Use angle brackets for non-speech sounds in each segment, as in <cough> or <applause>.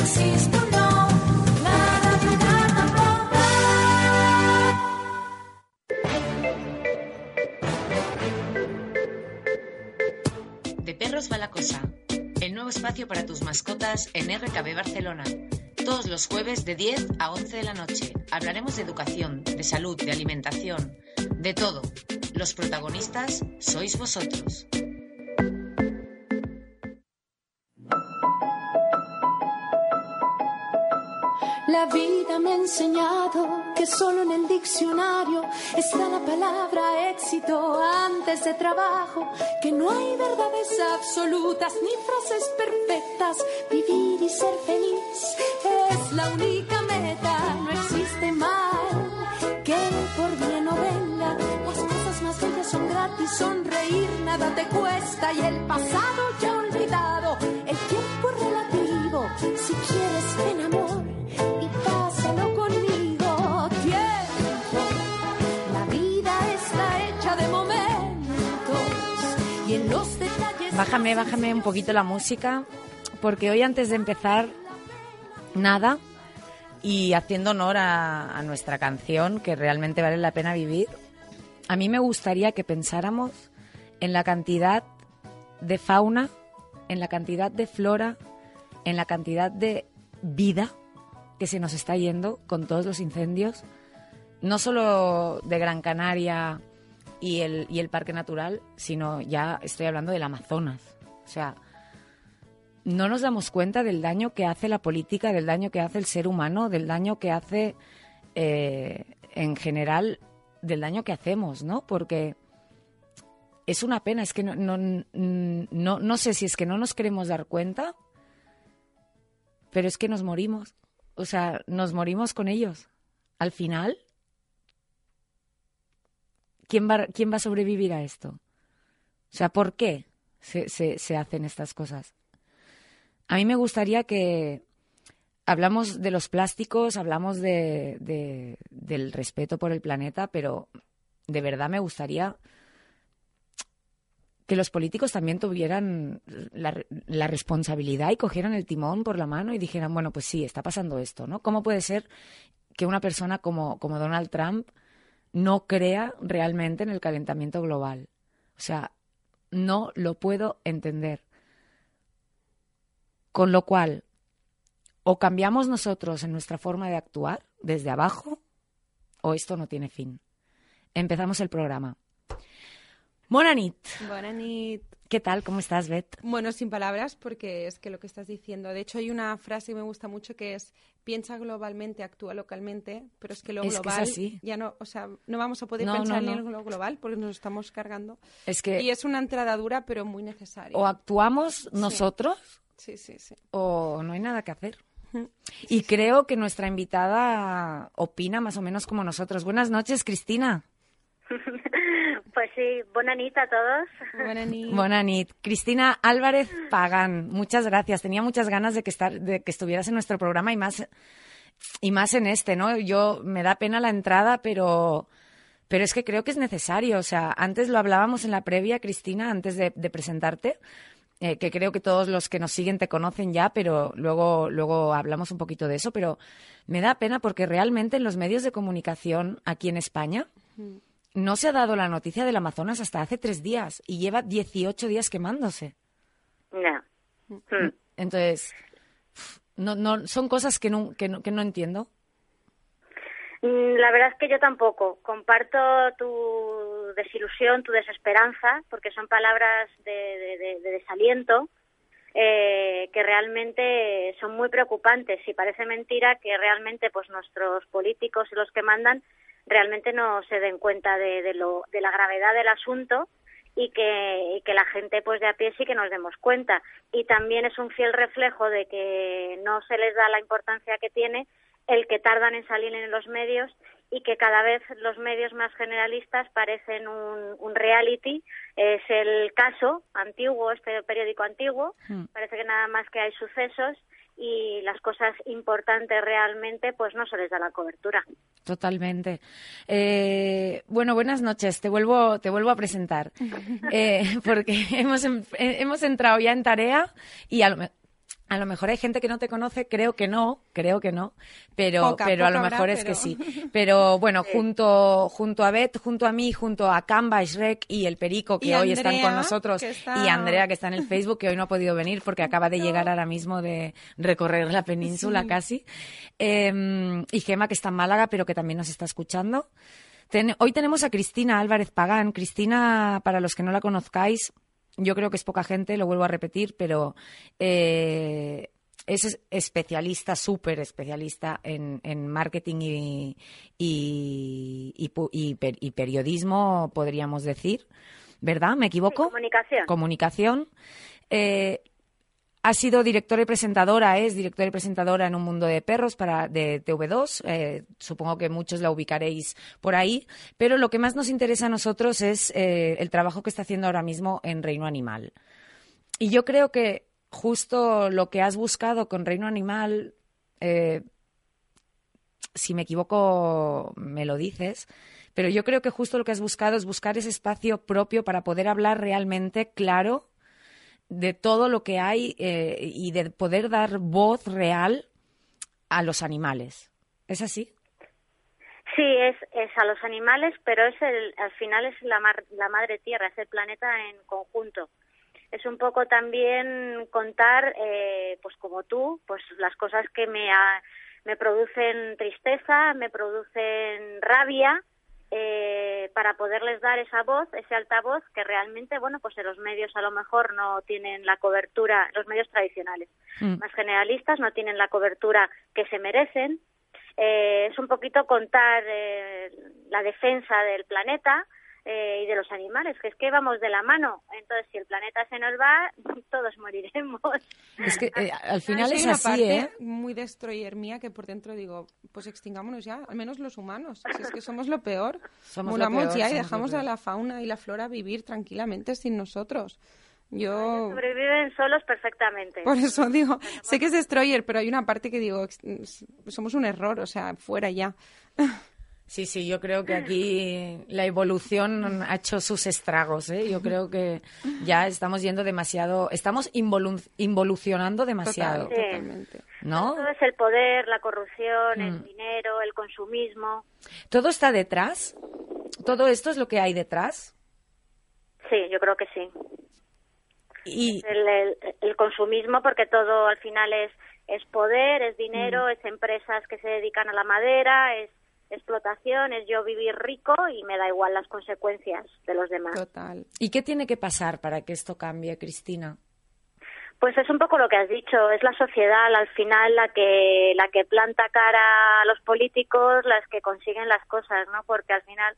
De perros va la cosa. El nuevo espacio para tus mascotas en RKB Barcelona. Todos los jueves de 10 a 11 de la noche. Hablaremos de educación, de salud, de alimentación, de todo. Los protagonistas sois vosotros. La vida me ha enseñado que solo en el diccionario está la palabra éxito antes de trabajo, que no hay verdades absolutas ni frases perfectas. Vivir y ser feliz es la única meta, no existe mal que por bien no venga. Las cosas más bellas son gratis, sonreír nada te cuesta y el pasado ya olvidado. El tiempo relativo, si quieres ven amor Bájame, bájame un poquito la música, porque hoy antes de empezar, nada, y haciendo honor a, nuestra canción, que realmente vale la pena vivir, a mí me gustaría que pensáramos en la cantidad de fauna, en la cantidad de flora, en la cantidad de vida que se nos está yendo con todos los incendios, no solo de Gran Canaria y el, y el Parque Natural, sino ya estoy hablando del Amazonas. O sea, no nos damos cuenta del daño que hace la política, del daño que hace el ser humano, del daño que hace eh, en general, del daño que hacemos, ¿no? Porque es una pena, es que no, no, no, no sé si es que no nos queremos dar cuenta, pero es que nos morimos. O sea, nos morimos con ellos. Al final, ¿quién va, quién va a sobrevivir a esto? O sea, ¿por qué se, se, se hacen estas cosas? A mí me gustaría que hablamos de los plásticos, hablamos de, de, del respeto por el planeta, pero de verdad me gustaría que los políticos también tuvieran la, la, responsabilidad y cogieran el timón por la mano y dijeran, bueno, pues sí, está pasando esto, ¿no? ¿Cómo puede ser que una persona como, como Donald Trump no crea realmente en el calentamiento global? O sea, no lo puedo entender. Con lo cual, o cambiamos nosotros en nuestra forma de actuar desde abajo, o esto no tiene fin. Empezamos el programa. Bona nit. Bona nit. ¿Qué tal? ¿Cómo estás, Beth? Bueno, sin palabras, porque es que lo que estás diciendo. De hecho, hay una frase que me gusta mucho que es piensa globalmente, actúa localmente, pero es que lo Es que global es así. ya no, o sea, no vamos a poder No, pensar no, ni no. en lo global porque nos estamos cargando. Es que Y es una entrada dura, pero muy necesaria. o actuamos nosotros Sí, sí, sí. o no hay nada que hacer. Y creo que nuestra invitada opina más o menos como nosotros. Buenas noches, Cristina. <laughs> Pues sí, buena nit a todos. Nit. Buena nit. Cristina Álvarez Pagán, muchas gracias. Tenía muchas ganas de que, estar, de que estuvieras en nuestro programa y más, y más en este, ¿no? Yo me da pena la entrada, pero, pero es que creo que es necesario. O sea, antes lo hablábamos en la previa, Cristina, antes de, de presentarte, eh, que creo que todos los que nos siguen te conocen ya, pero luego, luego hablamos un poquito de eso. Pero me da pena porque realmente en los medios de comunicación aquí en España no se ha dado la noticia del Amazonas hasta hace tres días y lleva 18 días quemándose. No. Mm. Entonces, no, no, son cosas que no, que no, que no entiendo. Mm, La verdad es que yo tampoco. Comparto tu desilusión, tu desesperanza, porque son palabras de, de- de- de desaliento eh, que realmente son muy preocupantes. Y parece mentira que realmente pues nuestros políticos y los que mandan realmente no se den cuenta de, lo, de la gravedad del asunto y que, y que la gente pues de a pie sí que nos demos cuenta. Y también es un fiel reflejo de que no se les da la importancia que tiene el que tardan en salir en los medios y que cada vez los medios más generalistas parecen un, un reality. Es el caso antiguo, este periódico antiguo. Hmm. Parece que nada más que hay sucesos y las cosas importantes realmente pues no se les da la cobertura. Totalmente. Eh, bueno, buenas noches. Te vuelvo, te vuelvo a presentar. <laughs> Eh, porque <laughs> hemos, em- eh, hemos entrado ya en tarea y a lo, A lo mejor hay gente que no te conoce, creo que no, creo que no, pero, pero a lo mejor es que sí. <laughs> Pero bueno, junto, junto a Beth, junto a mí, junto a Canva, Shrek y el Perico, que hoy están con nosotros, y Andrea, que está en el Facebook, que hoy no ha podido venir porque acaba de llegar ahora mismo de recorrer la península casi, em, y Gema, que está en Málaga, pero que también nos está escuchando. hoy tenemos a Cristina Álvarez Pagán. Cristina, para los que no la conozcáis, yo creo que es poca gente, lo vuelvo a repetir, pero eh, es especialista, súper especialista en, marketing y, y, periodismo, podríamos decir. ¿Verdad? ¿Me equivoco? comunicación. Comunicación. Eh, ha sido directora y presentadora, es directora y presentadora en un mundo de perros para de TV2. Eh, supongo que muchos la ubicaréis por ahí. Pero lo que más nos interesa a nosotros es eh, el trabajo que está haciendo ahora mismo en Reino Animal. Y yo creo que justo lo que has buscado con Reino Animal, eh, si me equivoco, me lo dices. Pero yo creo que justo lo que has buscado es buscar ese espacio propio para poder hablar realmente claro de todo lo que hay eh, y de poder dar voz real a los animales. ¿Es así? Sí, es, es a los animales, pero es el, al final es la, la madre tierra, es el planeta en conjunto. Es un poco también contar, eh, pues como tú, pues las cosas que me, me producen tristeza, me producen rabia, eh, para poderles dar esa voz, ese altavoz que realmente, bueno, pues en los medios a lo mejor no tienen la cobertura, los medios tradicionales mm. más generalistas no tienen la cobertura que se merecen. Eh, es un poquito contar eh, la defensa del planeta, eh, y de los animales, que es que vamos de la mano. Entonces, si el planeta se nos va, <laughs> todos moriremos. Es que eh, al final es así, parte ¿eh? muy destroyer mía que por dentro digo, pues extingámonos ya, al menos los humanos. Si es que somos lo peor. <laughs> Somos lo ya y dejamos a la fauna y la flora vivir tranquilamente sin nosotros. Yo... Sobreviven solos perfectamente. Por eso <laughs> digo, sé que es destroyer, pero hay una parte que digo, somos un error, o sea, fuera ya. Sí, sí, yo creo que aquí la evolución ha hecho sus estragos. ¿eh? Yo creo que ya estamos yendo demasiado, estamos involucionando demasiado. totalmente. ¿No? Todo es el poder, la corrupción, el mm. dinero, el consumismo. ¿Todo está detrás? ¿Todo esto es lo que hay detrás? Sí, yo creo que sí. Y... El, el, consumismo, porque todo al final es, es poder, es dinero, mm. es empresas que se dedican a la madera, es explotación, es yo vivir rico y me da igual las consecuencias de los demás. Total. ¿Y qué tiene que pasar para que esto cambie, Cristina? Pues es un poco lo que has dicho, es la sociedad al final la que la que planta cara a los políticos, las que consiguen las cosas, ¿no? Porque al final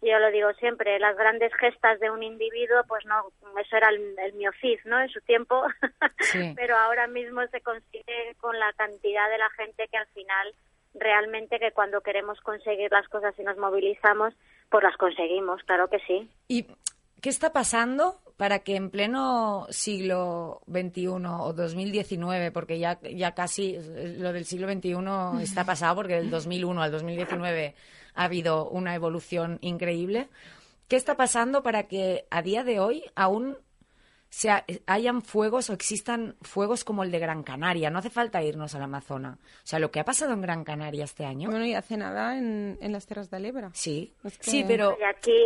yo lo digo siempre, las grandes gestas de un individuo, pues no, eso era el, el ¿no? En su tiempo, <laughs> pero ahora mismo se consigue con la cantidad de la gente que al final realmente que cuando queremos conseguir las cosas y nos movilizamos, pues las conseguimos, claro que sí. ¿Y qué está pasando para que en pleno siglo XXI o 2019, porque ya, ya casi lo del siglo XXI está pasado, porque del 2001 al 2019 ha habido una evolución increíble, ¿qué está pasando para que a día de hoy aún sea, hayan fuegos o existan fuegos como el de Gran Canaria. No hace falta irnos al Amazonas. O sea, lo que ha pasado en Gran Canaria este año. Bueno, y hace nada en, en las tierras de Alebra. Sí, sí, pero.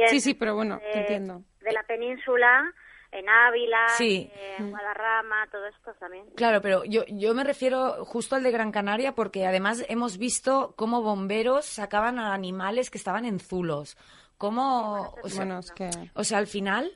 sí, sí, pero bueno, entiendo. De la península en Ávila, en Guadarrama, todo esto también. Claro, pero yo, yo me refiero justo al de Gran Canaria porque además hemos visto cómo bomberos sacaban a animales que estaban en zulos. Cómo, bueno, es que... o sea, al final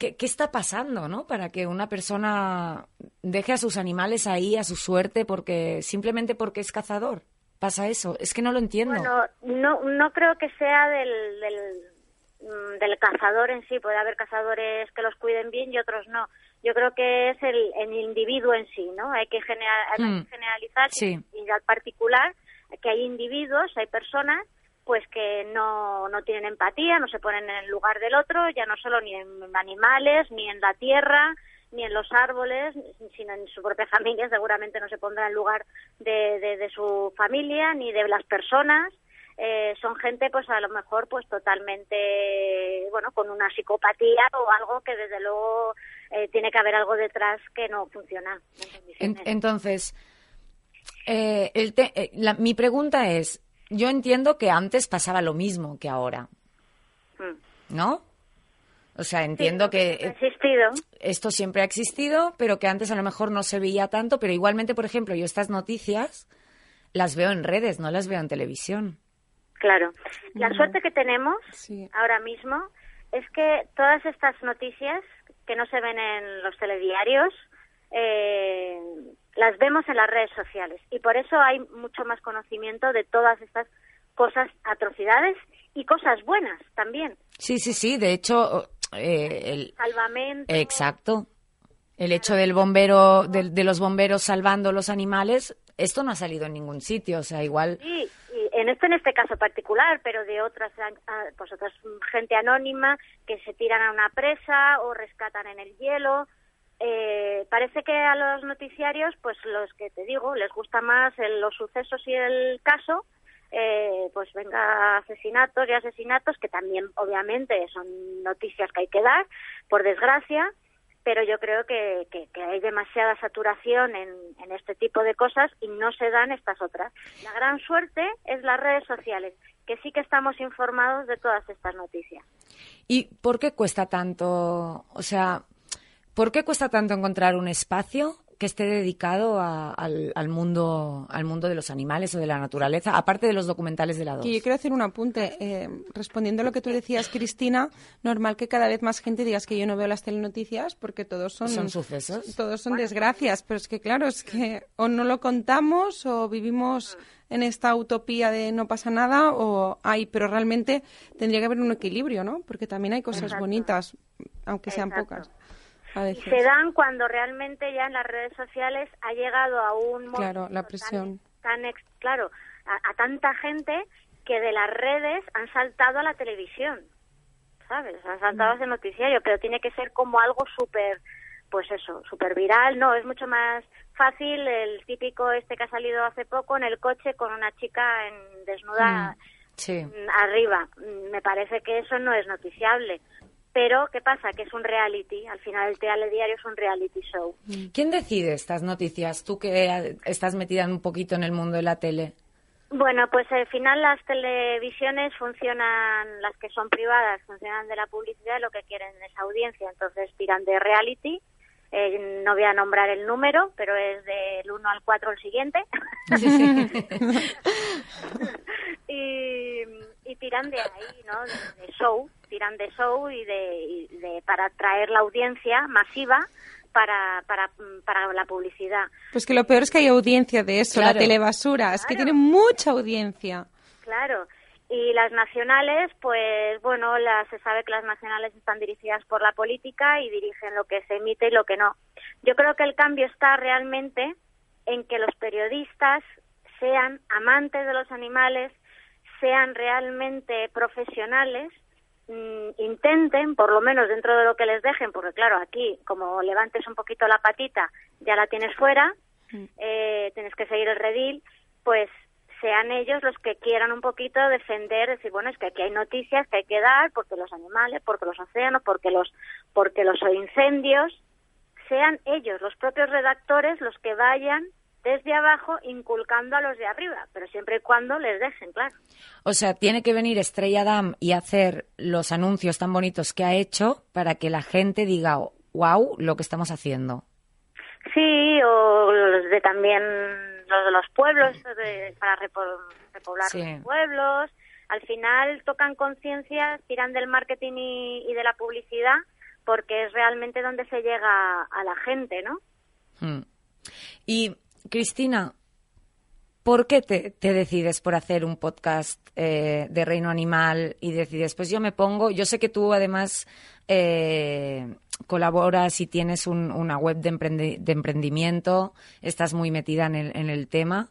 ¿Qué, está pasando, no? Para que una persona deje a sus animales ahí a su suerte porque simplemente porque es cazador. Pasa eso. Es que no lo entiendo. Bueno, no, no creo que sea del, del, mm, cazador en sí. Puede haber cazadores que los cuiden bien y otros no. Yo creo que es el, el individuo en sí, ¿no? Hay que, hmm. generalizar y al particular que hay individuos, hay personas pues que no, no tienen empatía, no se ponen en el lugar del otro, ya no solo ni en animales, ni en la tierra, ni en los árboles, sino en su propia <laughs> familia, seguramente no se pondrá en lugar de, de, su familia, ni de las personas. Eh, son gente pues a lo mejor pues totalmente bueno con una psicopatía o algo que desde luego eh, tiene que haber algo detrás que no funciona. entonces, eh, el eh, mi pregunta es, yo entiendo que antes pasaba lo mismo que ahora, mm. ¿no? O sea, entiendo que existido. esto siempre ha existido, pero que antes a lo mejor no se veía tanto, pero igualmente, por ejemplo, yo estas noticias las veo en redes, no las veo en televisión. Claro. La suerte que tenemos ahora mismo es que todas estas noticias que no se ven en los telediarios eh, las vemos en las redes sociales y por eso hay mucho más conocimiento de todas estas cosas, atrocidades y cosas buenas también. Sí, sí, sí. De hecho, eh, el salvamento. Exacto. El hecho del bombero, de, los bomberos salvando los animales, esto no ha salido en ningún sitio, o sea, igual. Sí, en esto en este caso particular, pero de otras, pues otras gente anónima que se tiran a una presa o rescatan en el hielo. Eh, parece que a los noticiarios, pues los que te digo, les gusta más los sucesos y el caso, eh, pues venga asesinatos y asesinatos, que también obviamente son noticias que hay que dar, por desgracia, pero yo creo que, hay demasiada saturación en, este tipo de cosas y no se dan estas otras. La gran suerte es las redes sociales, que sí que estamos informados de todas estas noticias. ¿Y por qué cuesta tanto, o sea, por qué cuesta tanto encontrar un espacio que esté dedicado al, mundo al mundo de los animales o de la naturaleza, aparte de los documentales de la 2. Y yo quiero hacer un apunte. Eh, respondiendo a lo que tú decías, Cristina, normal que cada vez más gente digas que yo no veo las telenoticias porque todos son... Son sucesos. Todos son desgracias, pero es que claro, es que o no lo contamos o vivimos en esta utopía de no pasa nada o hay, pero realmente tendría que haber un equilibrio, ¿no? Porque también hay cosas bonitas, aunque sean pocas se dan cuando realmente ya en las redes sociales ha llegado a un claro la presión. tan, claro a, tanta gente que de las redes han saltado a la televisión sabes han saltado a ese noticiario pero tiene que ser como algo súper pues eso súper viral. No es mucho más fácil el típico este que ha salido hace poco en el coche con una chica en desnuda mm, arriba. Me parece que eso no es noticiable pero, ¿qué pasa? Que es un reality. Al final, el telediario es un reality show. ¿Quién decide estas noticias? Tú que estás metida un poquito en el mundo de la tele. Bueno, pues al final las televisiones funcionan, las que son privadas, funcionan de la publicidad, lo que quieren es audiencia, entonces tiran de reality. Eh, no voy a nombrar el número, pero es del 1 al 4 el siguiente. <laughs> y, y tiran de ahí, ¿no? De, show, tiran de show y de, para atraer la audiencia masiva para, para, para la publicidad. Pues que lo peor es que hay audiencia de eso, la telebasura, es que tiene mucha audiencia. Claro. Y las nacionales, pues bueno, se sabe que las nacionales están dirigidas por la política y dirigen lo que se emite y lo que no. Yo creo que el cambio está realmente en que los periodistas sean amantes de los animales, sean realmente profesionales, mm, intenten, por lo menos dentro de lo que les dejen, porque claro, aquí como levantes un poquito la patita, ya la tienes fuera, mm. eh, tienes que seguir el redil, pues sean ellos los que quieran un poquito defender, decir, bueno, es que aquí hay noticias que hay que dar, porque los animales, porque los océanos, porque los, porque los incendios, sean ellos, los propios redactores, los que vayan desde abajo inculcando a los de arriba, pero siempre y cuando les dejen, claro. O sea, tiene que venir Estrella Damm y hacer los anuncios tan bonitos que ha hecho para que la gente diga, wow, lo que estamos haciendo. Sí, o los de también los de los pueblos, para repoblar los pueblos. Al final tocan conciencia, tiran del marketing y, de la publicidad, porque es realmente donde se llega a la gente, ¿no? Hmm. Y Cristina, ¿por qué te, decides por hacer un podcast eh, de reino animal y decides, pues yo me pongo, yo sé que tú además eh, colaboras y tienes una web de, emprendimiento, estás muy metida en el, tema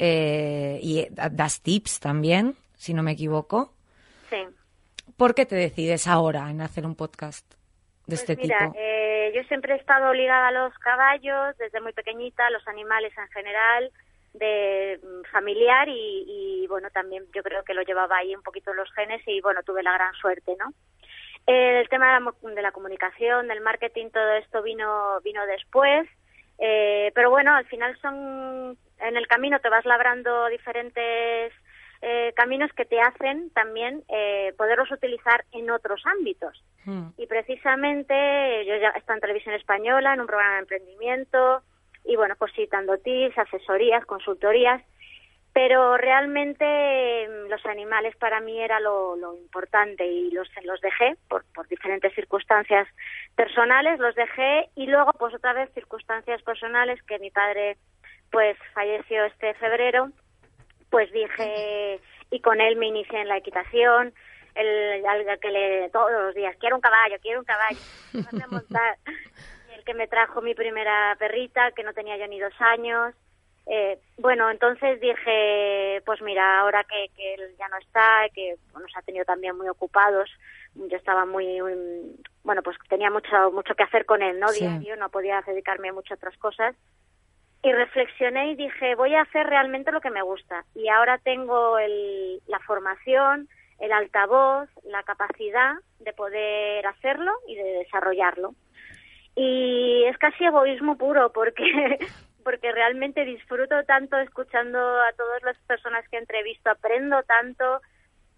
eh, y das tips también, si no me equivoco. Sí. ¿Por qué te decides ahora en hacer un podcast de pues este tipo? yo siempre he estado ligada a los caballos, desde muy pequeñita, a los animales en general, de mm, familiar y, bueno, también yo creo que lo llevaba ahí un poquito los genes y bueno, tuve la gran suerte, ¿no? El tema de la, comunicación, del marketing, todo esto vino, vino después. Eh, pero bueno, al final son, en el camino te vas labrando diferentes eh, caminos que te hacen también eh, poderlos utilizar en otros ámbitos. Hmm. Y precisamente yo ya estoy en televisión española, en un programa de emprendimiento, y bueno, pues sí, dando tips, asesorías, consultorías, pero realmente mm, los animales para mí era lo, importante y los, los dejé por, por diferentes circunstancias personales, los dejé y luego pues otra vez circunstancias personales que mi padre pues falleció este febrero, pues dije y con él me inicié en la equitación, el, el que le todos los días quiero un caballo, quiero un caballo, montar, el que me trajo mi primera perrita que no tenía yo ni dos años eh, bueno, entonces dije, pues mira, ahora que, que él ya no está, que nos ha tenido también muy ocupados, yo estaba muy, bueno, pues tenía mucho mucho que hacer con él, ¿no? Diario, no podía dedicarme a muchas otras cosas. Y reflexioné y dije, voy a hacer realmente lo que me gusta. Y ahora tengo el, la formación, el altavoz, la capacidad de poder hacerlo y de desarrollarlo. Y es casi egoísmo puro porque <laughs> porque realmente disfruto tanto escuchando a todas las personas que entrevisto, aprendo tanto.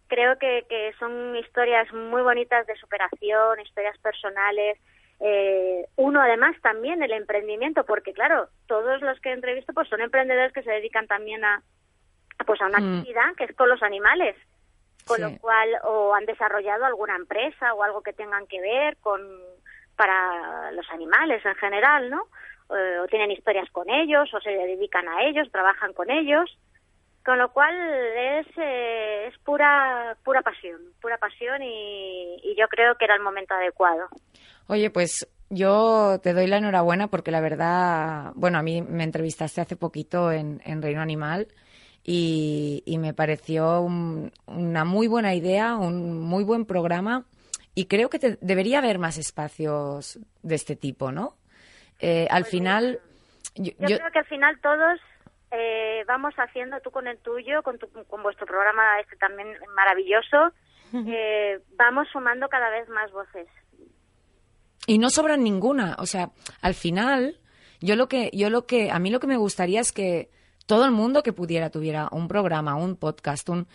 Creo que, que son historias muy bonitas de superación, historias personales. Eh, uno además también el emprendimiento, porque claro, todos los que entrevisto pues son emprendedores que se dedican también a pues a una mm. actividad que es con los animales, con lo cual o han desarrollado alguna empresa o algo que tengan que ver con para los animales en general, ¿no? Eh, o tienen historias con ellos, o se dedican a ellos, trabajan con ellos, con lo cual es, eh, es pura, pura pasión, pura pasión y, yo creo que era el momento adecuado. Oye, pues yo te doy la enhorabuena porque la verdad, bueno, a mí me entrevistaste hace poquito en, Reino Animal y, me pareció una muy buena idea, un muy buen programa y creo que debería haber más espacios de este tipo, ¿no? Eh, al final... Yo, creo que al final todos eh, vamos haciendo, tú con el tuyo, con, con vuestro programa este también maravilloso, eh, vamos sumando cada vez más voces. Y no sobran ninguna, o sea, al final, yo lo que, yo lo que, a mí lo que me gustaría es que todo el mundo que pudiera tuviera un programa, un podcast, un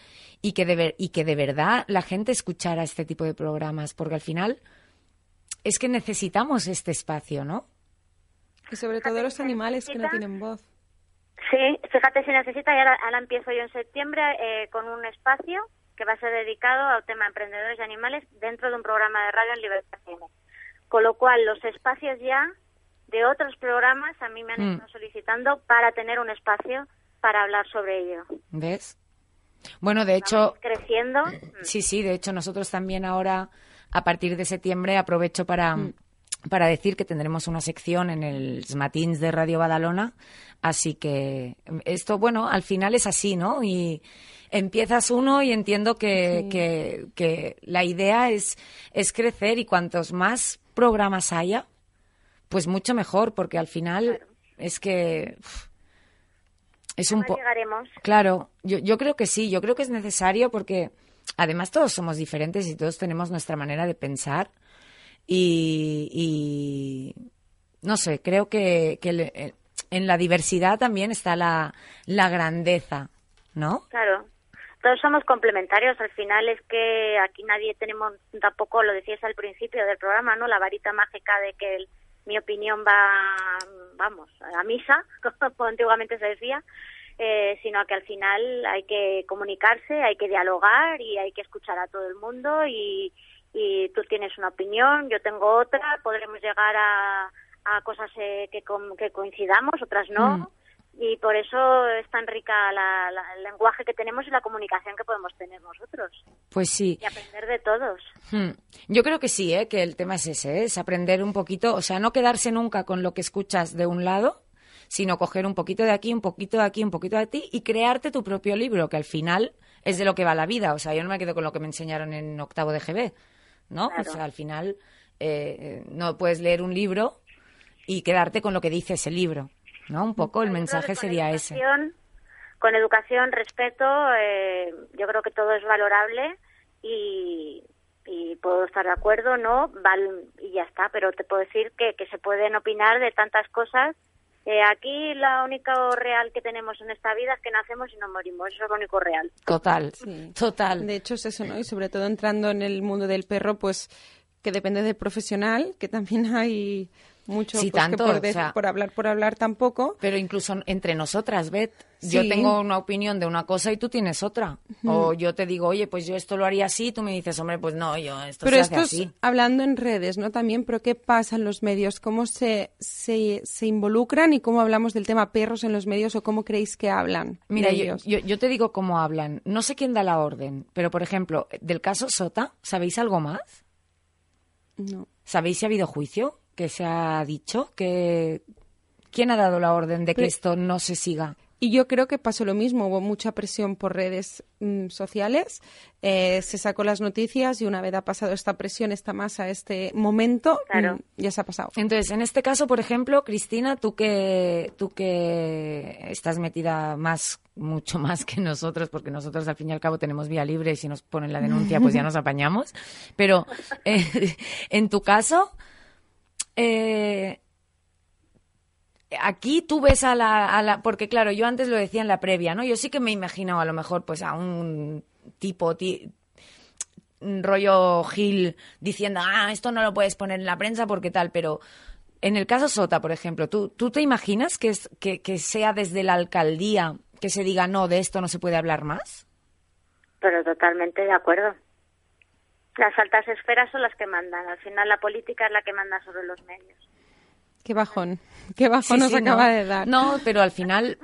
y que de y que de verdad la gente escuchara este tipo de programas, porque al final es que necesitamos este espacio, ¿no? Y sobre todo los animales que no tienen voz. Sí, fíjate si necesita, y ahora, empiezo yo en septiembre eh, con un espacio que va a ser dedicado al tema emprendedores y animales dentro de un programa de radio en Libertad Con lo cual, los espacios ya de otros programas a mí me han mm. estado solicitando para tener un espacio para hablar sobre ello. ¿Ves? Bueno, de hecho... creciendo. Sí, sí, de hecho nosotros también ahora, a partir de septiembre, aprovecho para... Mm para decir que tendremos una sección en el Matins de Radio Badalona. Así que esto, bueno, al final es así, ¿no? Y empiezas uno y entiendo que, que, la idea es, es crecer y cuantos más programas haya, pues mucho mejor, porque al final es que... es un poco... Claro, yo, yo creo que sí, yo creo que es necesario porque además todos somos diferentes y todos tenemos nuestra manera de pensar y, no sé, creo que, que en la diversidad también está la, la grandeza, ¿no? Claro. Todos somos complementarios. Al final es que aquí nadie tenemos, tampoco lo decías al principio del programa, ¿no? La varita mágica de que mi opinión va, vamos, a misa, <laughs> como antiguamente se decía. Eh, sino que al final hay que comunicarse, hay que dialogar y hay que escuchar a todo el mundo y, y tú tienes una opinión, yo tengo otra, podremos llegar a, a cosas eh, que, que coincidamos, otras no. Mm. Y por eso es tan rica la, el lenguaje que tenemos y la comunicación que podemos tener nosotros. Pues sí. Y aprender de todos. Hmm. Yo creo que sí, ¿eh? que el tema es ese, ¿eh? es aprender un poquito, o sea, no quedarse nunca con lo que escuchas de un lado, sino coger un poquito de aquí, un poquito de aquí, un poquito de ti y crearte tu propio libro, que al final es de lo que va la vida. O sea, yo no me quedo con lo que me enseñaron en octavo de GB. ¿no? O sea, al final eh, no puedes leer un libro y quedarte con lo que dice ese libro, ¿no? Un poco el mensaje sería ese. Con educación, respeto, eh, yo creo que todo es valorable y, y puedo estar de acuerdo, no, val, y ya está, pero te puedo decir que, que se pueden opinar de tantas cosas. Eh, aquí la única real que tenemos en esta vida es que nacemos y nos morimos, eso es lo único real. Total, total. De hecho es eso, ¿no? Y sobre todo entrando en el mundo del perro, pues que depende del profesional, que también <laughs> hay mucho Sí, pues, tanto, por, o de- sea- por hablar por hablar tampoco. Pero incluso entre nosotras, Beth, yo tengo una opinión de una cosa y tú tienes otra. O yo te digo, oye, pues yo esto lo haría así, y tú me dices, hombre, pues no, yo esto Pero se esto hace es así. hablando en redes, ¿no? También, pero ¿qué pasa en los medios? ¿Cómo se, se, se involucran y cómo hablamos del tema perros en los medios o cómo creéis que hablan? Mira, yo, ellos? yo, yo te digo cómo hablan. No sé quién da la orden, pero por ejemplo, del caso Sota, ¿sabéis algo más? No. ¿Sabéis si ha habido juicio? ¿Que se ha dicho? que ¿Quién ha dado la orden de que Pero- esto no se siga? Y yo creo que pasó lo mismo, hubo mucha presión por redes mm, sociales, eh, se sacó las noticias y una vez ha pasado esta presión, esta masa, este momento, Claro. mm, ya se ha pasado. Entonces, en este caso, por ejemplo, Cristina, tú que, tú que estás metida más, mucho <laughs> más que nosotros, porque nosotros al fin y al cabo tenemos vía libre y si nos ponen la denuncia, pues ya nos <laughs> apañamos. Pero eh, <laughs> en tu caso, eh, aquí tú ves a la, a la- porque claro, yo antes lo decía en la previa, ¿no? Yo sí que me he imaginado a lo mejor pues a un tipo ti- rollo Gil diciendo, ah, esto no lo puedes poner en la prensa porque tal, pero en el caso Sota, por ejemplo, ¿tú, tú te imaginas que, es, que sea desde la alcaldía que se diga, no, de esto no se puede hablar más? Pero totalmente de acuerdo. Las altas esferas son las que mandan. Al final la política es la que manda sobre los medios. Qué bajón, qué Sí, nos sí, acaba ¿no? de dar. No, pero al final,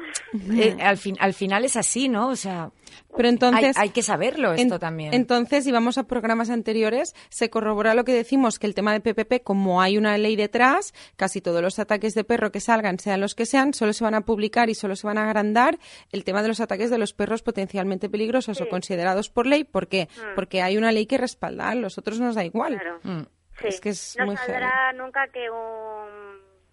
eh, <laughs> al, fin, al final es así, ¿no? O sea, Pero entonces, hay, hay que saberlo esto En- también. Entonces, si vamos a programas anteriores, se corrobora lo que decimos, que el tema de PPP, como hay una ley detrás, casi todos los ataques de perro que salgan, sean los que sean, solo se van a publicar y solo se van a agrandar el tema de los ataques de los perros potencialmente peligrosos o considerados por ley. ¿Por qué? Porque hay una ley que respalda, a los otros nos da igual. Mm. Claro. Mm. Sí. Es que es no muy saldrá nunca que un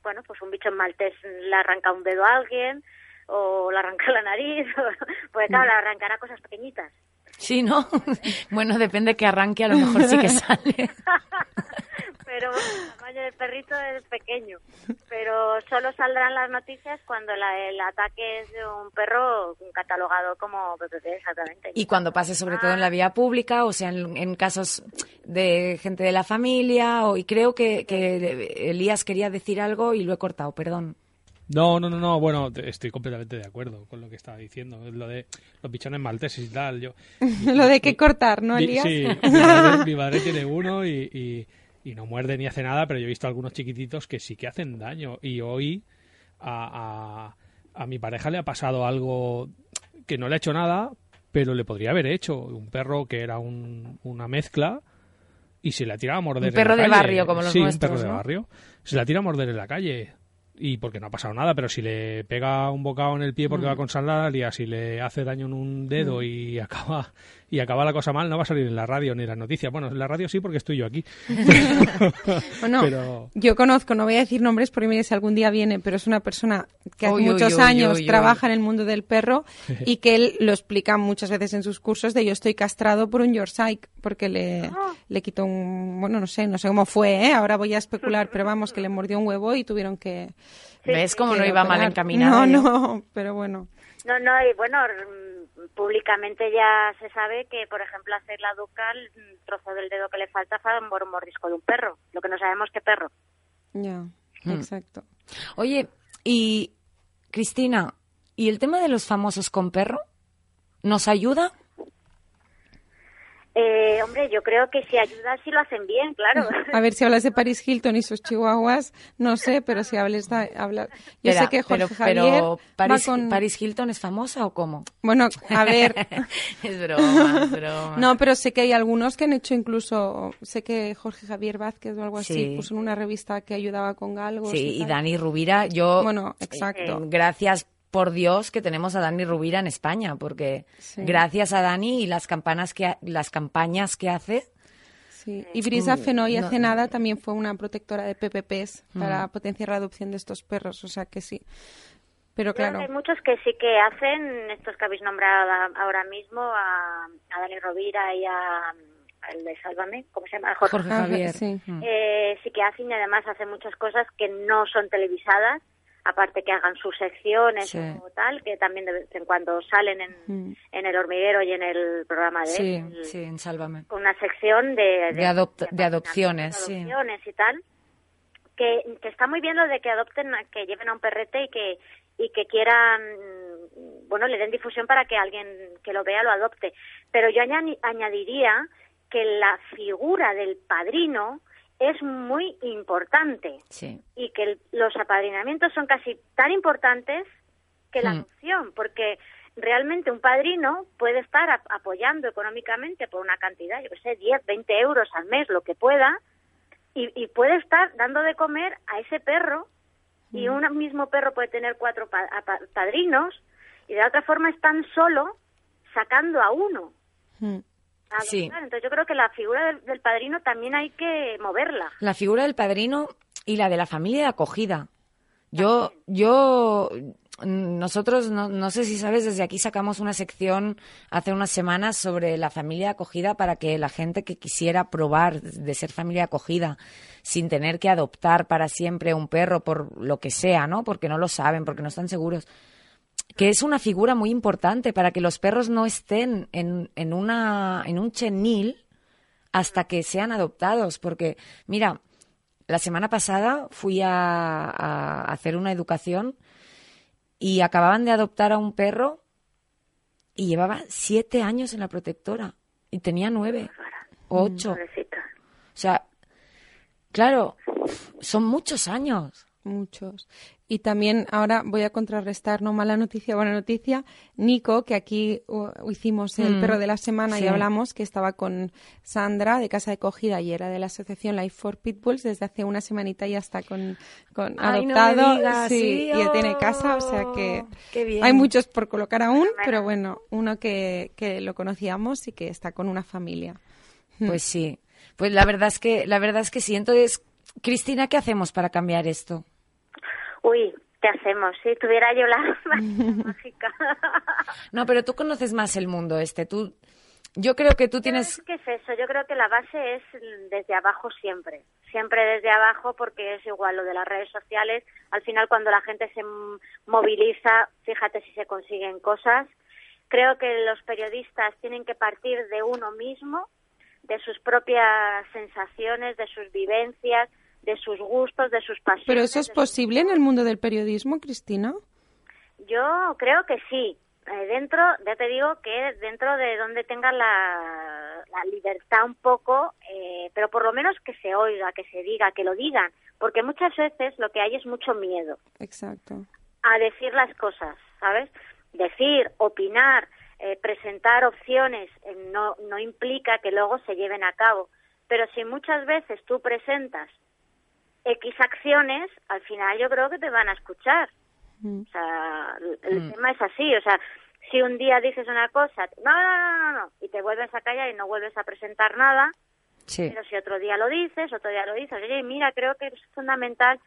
bueno pues un bicho maltés le arranca un dedo a alguien o le arranca la nariz <laughs> o- pues Mm. claro le arrancará cosas pequeñitas Sí, ¿no? <laughs> bueno, depende que arranque, a lo mejor sí que <laughs> sale. Pero bueno, el tamaño del perrito es pequeño pero solo saldrán las noticias cuando la- el ataque es de un perro catalogado como PPP exactamente Y cuando pase sobre todo en la vía pública, o sea, en, en casos de gente de la familia, o, y creo que, que Elías quería decir algo y lo he cortado, perdón. No, no, no, no, bueno, estoy completamente de acuerdo con lo que estaba diciendo, lo de los pichones malteses y tal, yo... <laughs> Lo de que cortar, ¿no, Elías? Sí, <laughs> mi madre, mi madre tiene uno y, y- y no muerde ni hace nada, pero yo he visto algunos chiquititos que sí que hacen daño. Y hoy a, a, a mi pareja le ha pasado algo que no le ha hecho nada, pero le podría haber hecho. Un perro que era un- una mezcla y se la tira a morder. Un en perro la de calle. barrio, como los sí, nuestros, un perro de barrio. Se la tira a morder en la calle. Y porque no ha pasado nada, pero si le pega un bocado en el pie Mm. porque va con sandalias, si le hace daño en un dedo y <laughs> acaba y acaba la cosa mal, no va a salir en la radio ni en las noticias. Bueno, en la radio sí porque estoy yo aquí. <laughs> Bueno, Pero- yo conozco, no voy a decir nombres porque mire si algún día viene, pero es una persona que hace muchos años trabaja en el mundo del perro <laughs> y que él lo explica muchas veces en sus cursos de yo estoy castrado por un Yorkshire porque le, le quitó un, bueno, no sé, no sé cómo fue, ¿eh? ahora voy a especular, pero vamos, que le mordió un huevo y tuvieron que... ¿Ves cómo no iba mal operar. encaminado? No, no, pero bueno. No, no, y bueno, públicamente ya se sabe que, por ejemplo, hacer la ducal, un trozo del dedo que le falta fue un mor- mordisco de un perro. Lo que no sabemos qué perro. Ya, Hmm. exacto. Oye, y Cristina, ¿y el tema de los famosos con perro? ¿Nos ayuda? Eh, hombre, yo creo que si ayudan, si lo hacen bien, claro. A ver si hablas de <laughs> Paris Hilton y sus chihuahuas, no sé, pero si hables de hablar. Yo Espera, sé que Jorge pero, Javier pero Paris, con... Paris Hilton es famosa o cómo? Bueno, a ver, <laughs> es broma, es broma. no, pero sé que hay algunos que han hecho incluso, sé que Jorge Javier Vázquez o algo así Sí. puso en una revista que ayudaba con galgos. Sí, y. Dani Rubira, yo... Bueno, exacto. eh, gracias por Dios que tenemos a Dani Rubira en España, porque Sí. gracias a Dani y las campanas que ha- las campañas que hace, Sí. Y Brisa Fenoy no- hace nada también fue una protectora de PPPs Mm. para potenciar la adopción de estos perros, o sea que sí. Pero claro, Hay muchos que sí que hacen, estos que habéis nombrado ahora mismo, a, a Dani Rovira y a, el de Sálvame, ¿cómo se llama? Jorge, Jorge Javier. Sí. Mm. Eh, sí que hacen y además hacen muchas cosas que no son televisadas, aparte que hagan sus secciones Sí. o tal, que también de vez en cuando salen en, Mm. en el hormiguero y en el programa de Sí, el- sí, en Sálvame. con una sección de, De de adopciones, sí. y tal que, que está muy bien lo de que adopten que lleven a un perrete y que y que quieran bueno le den difusión para que alguien que lo vea lo adopte pero yo añadi- añadiría que la figura del padrino es muy importante Sí. y que el- los apadrinamientos son casi tan importantes que la Hmm. adopción, porque realmente un padrino puede estar ap- apoyando económicamente por una cantidad, yo que sé, 10, 20 euros al mes, lo que pueda, y, y puede estar dando de comer a ese perro, y un mismo perro puede tener cuatro pa- padrinos, y de otra forma están solo sacando a uno. Mm. Sí. Entonces yo creo que la figura del, del padrino también hay que moverla. La figura del padrino y la de la familia de acogida. Yo, yo, mm, nosotros, no, no sé si sabes, desde aquí sacamos una sección hace unas semanas sobre la familia de acogida para que la gente que quisiera probar de ser familia acogida sin tener que adoptar para siempre un perro por lo que sea, ¿no? Porque no lo saben, porque no están seguros. Que es una figura muy importante para que los perros no estén en, en, una, en un chenil hasta que sean adoptados. Porque, mira, la semana pasada fui a, a hacer una educación y acababan de adoptar a un perro y llevaba siete años en la protectora y tenía nueve o ocho. Pobrecita. O sea, claro, son muchos años. Muchos. Y también ahora voy a contrarrestar, no mala noticia, buena noticia. Nico, que aquí uh, hicimos el Mm, perro de la semana sí. y hablamos, que estaba con Sandra de Casa de Cogida y era de la asociación Life for Pitbulls desde hace una semanita ya está con, con Ay, no me adoptado digas, sí, sí, y ya tiene casa, o sea que oh, hay muchos por colocar aún, pero bueno, uno que, que lo conocíamos y que está con una familia. Pues sí. Pues la verdad es que, la verdad es que sí. Entonces, Cristina, ¿qué hacemos para cambiar esto? Uy, ¿qué hacemos? Si tuviera yo la <laughs> <laughs> mágica. No, pero tú conoces más el mundo este. Tú, yo creo que tú tienes. ¿Qué es eso? Yo creo que la base es desde abajo siempre. Siempre desde abajo porque es igual lo de las redes sociales. Al final cuando la gente se moviliza, fíjate si se consiguen cosas. Creo que los periodistas tienen que partir de uno mismo, de sus propias sensaciones, de sus vivencias, de sus gustos, de sus pasiones. ¿Pero eso es posible en el mundo del periodismo, Cristina? Yo creo que sí. Eh, dentro, ya te digo que dentro de donde tenga la, la libertad un poco, eh, pero por lo menos que se oiga, que se diga, que lo digan, porque muchas veces lo que hay es mucho miedo Exacto. a decir las cosas, ¿sabes? Decir, opinar, eh, presentar opciones eh, no, no implica que luego se lleven a cabo, pero si muchas veces tú presentas X acciones, al final yo creo que te van a escuchar. Mm. O sea, el, Mm. tema es así, o sea, si un día dices una cosa, no, no, no, no, no, y te vuelves a callar y no vuelves a presentar nada, Sí. pero si otro día lo dices, otro día lo dices, oye, mira, creo que es fundamental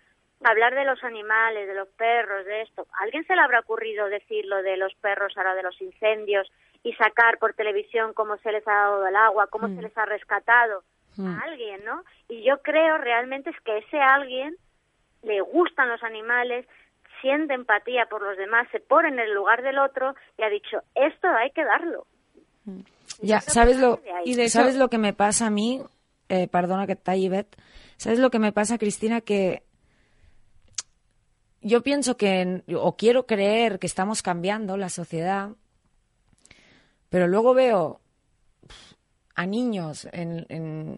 hablar de los animales, de los perros, de esto. ¿A alguien se le habrá ocurrido decir lo de los perros ahora de los incendios y sacar por televisión cómo se les ha dado el agua, cómo se les ha rescatado? Mm. A alguien, ¿no? Y yo creo realmente es que ese alguien le gustan los animales, siente empatía por los demás, se pone en el lugar del otro y ha dicho, esto hay que darlo. Ya, creo que ¿sabes lo. Y de ¿sabes lo que me pasa a mí? Eh, perdona que está ahí, Beth. ¿Sabes lo que me pasa, Cristina? Que yo pienso que, o quiero creer que estamos cambiando la sociedad, pero luego veo a niños en, en,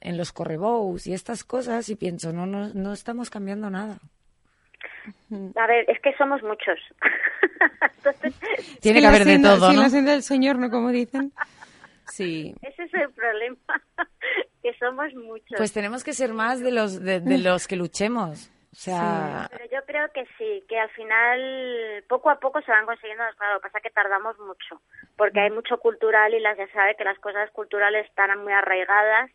en los correbous y estas cosas y pienso, no, no, no estamos cambiando nada. A ver, es que somos muchos. <laughs> Entonces, Tiene que haber de senda- todo, ¿no? la senda del Señor, ¿no? Como dicen. Sí. ese es el problema, <laughs> que somos muchos. Pues tenemos que ser más de los, de, de los que luchemos. O sea, Pero yo creo que sí, que al final poco a poco se van consiguiendo cosas. Lo que pasa es que tardamos mucho, porque hay mucho cultural y las ya sabe que las cosas culturales están muy arraigadas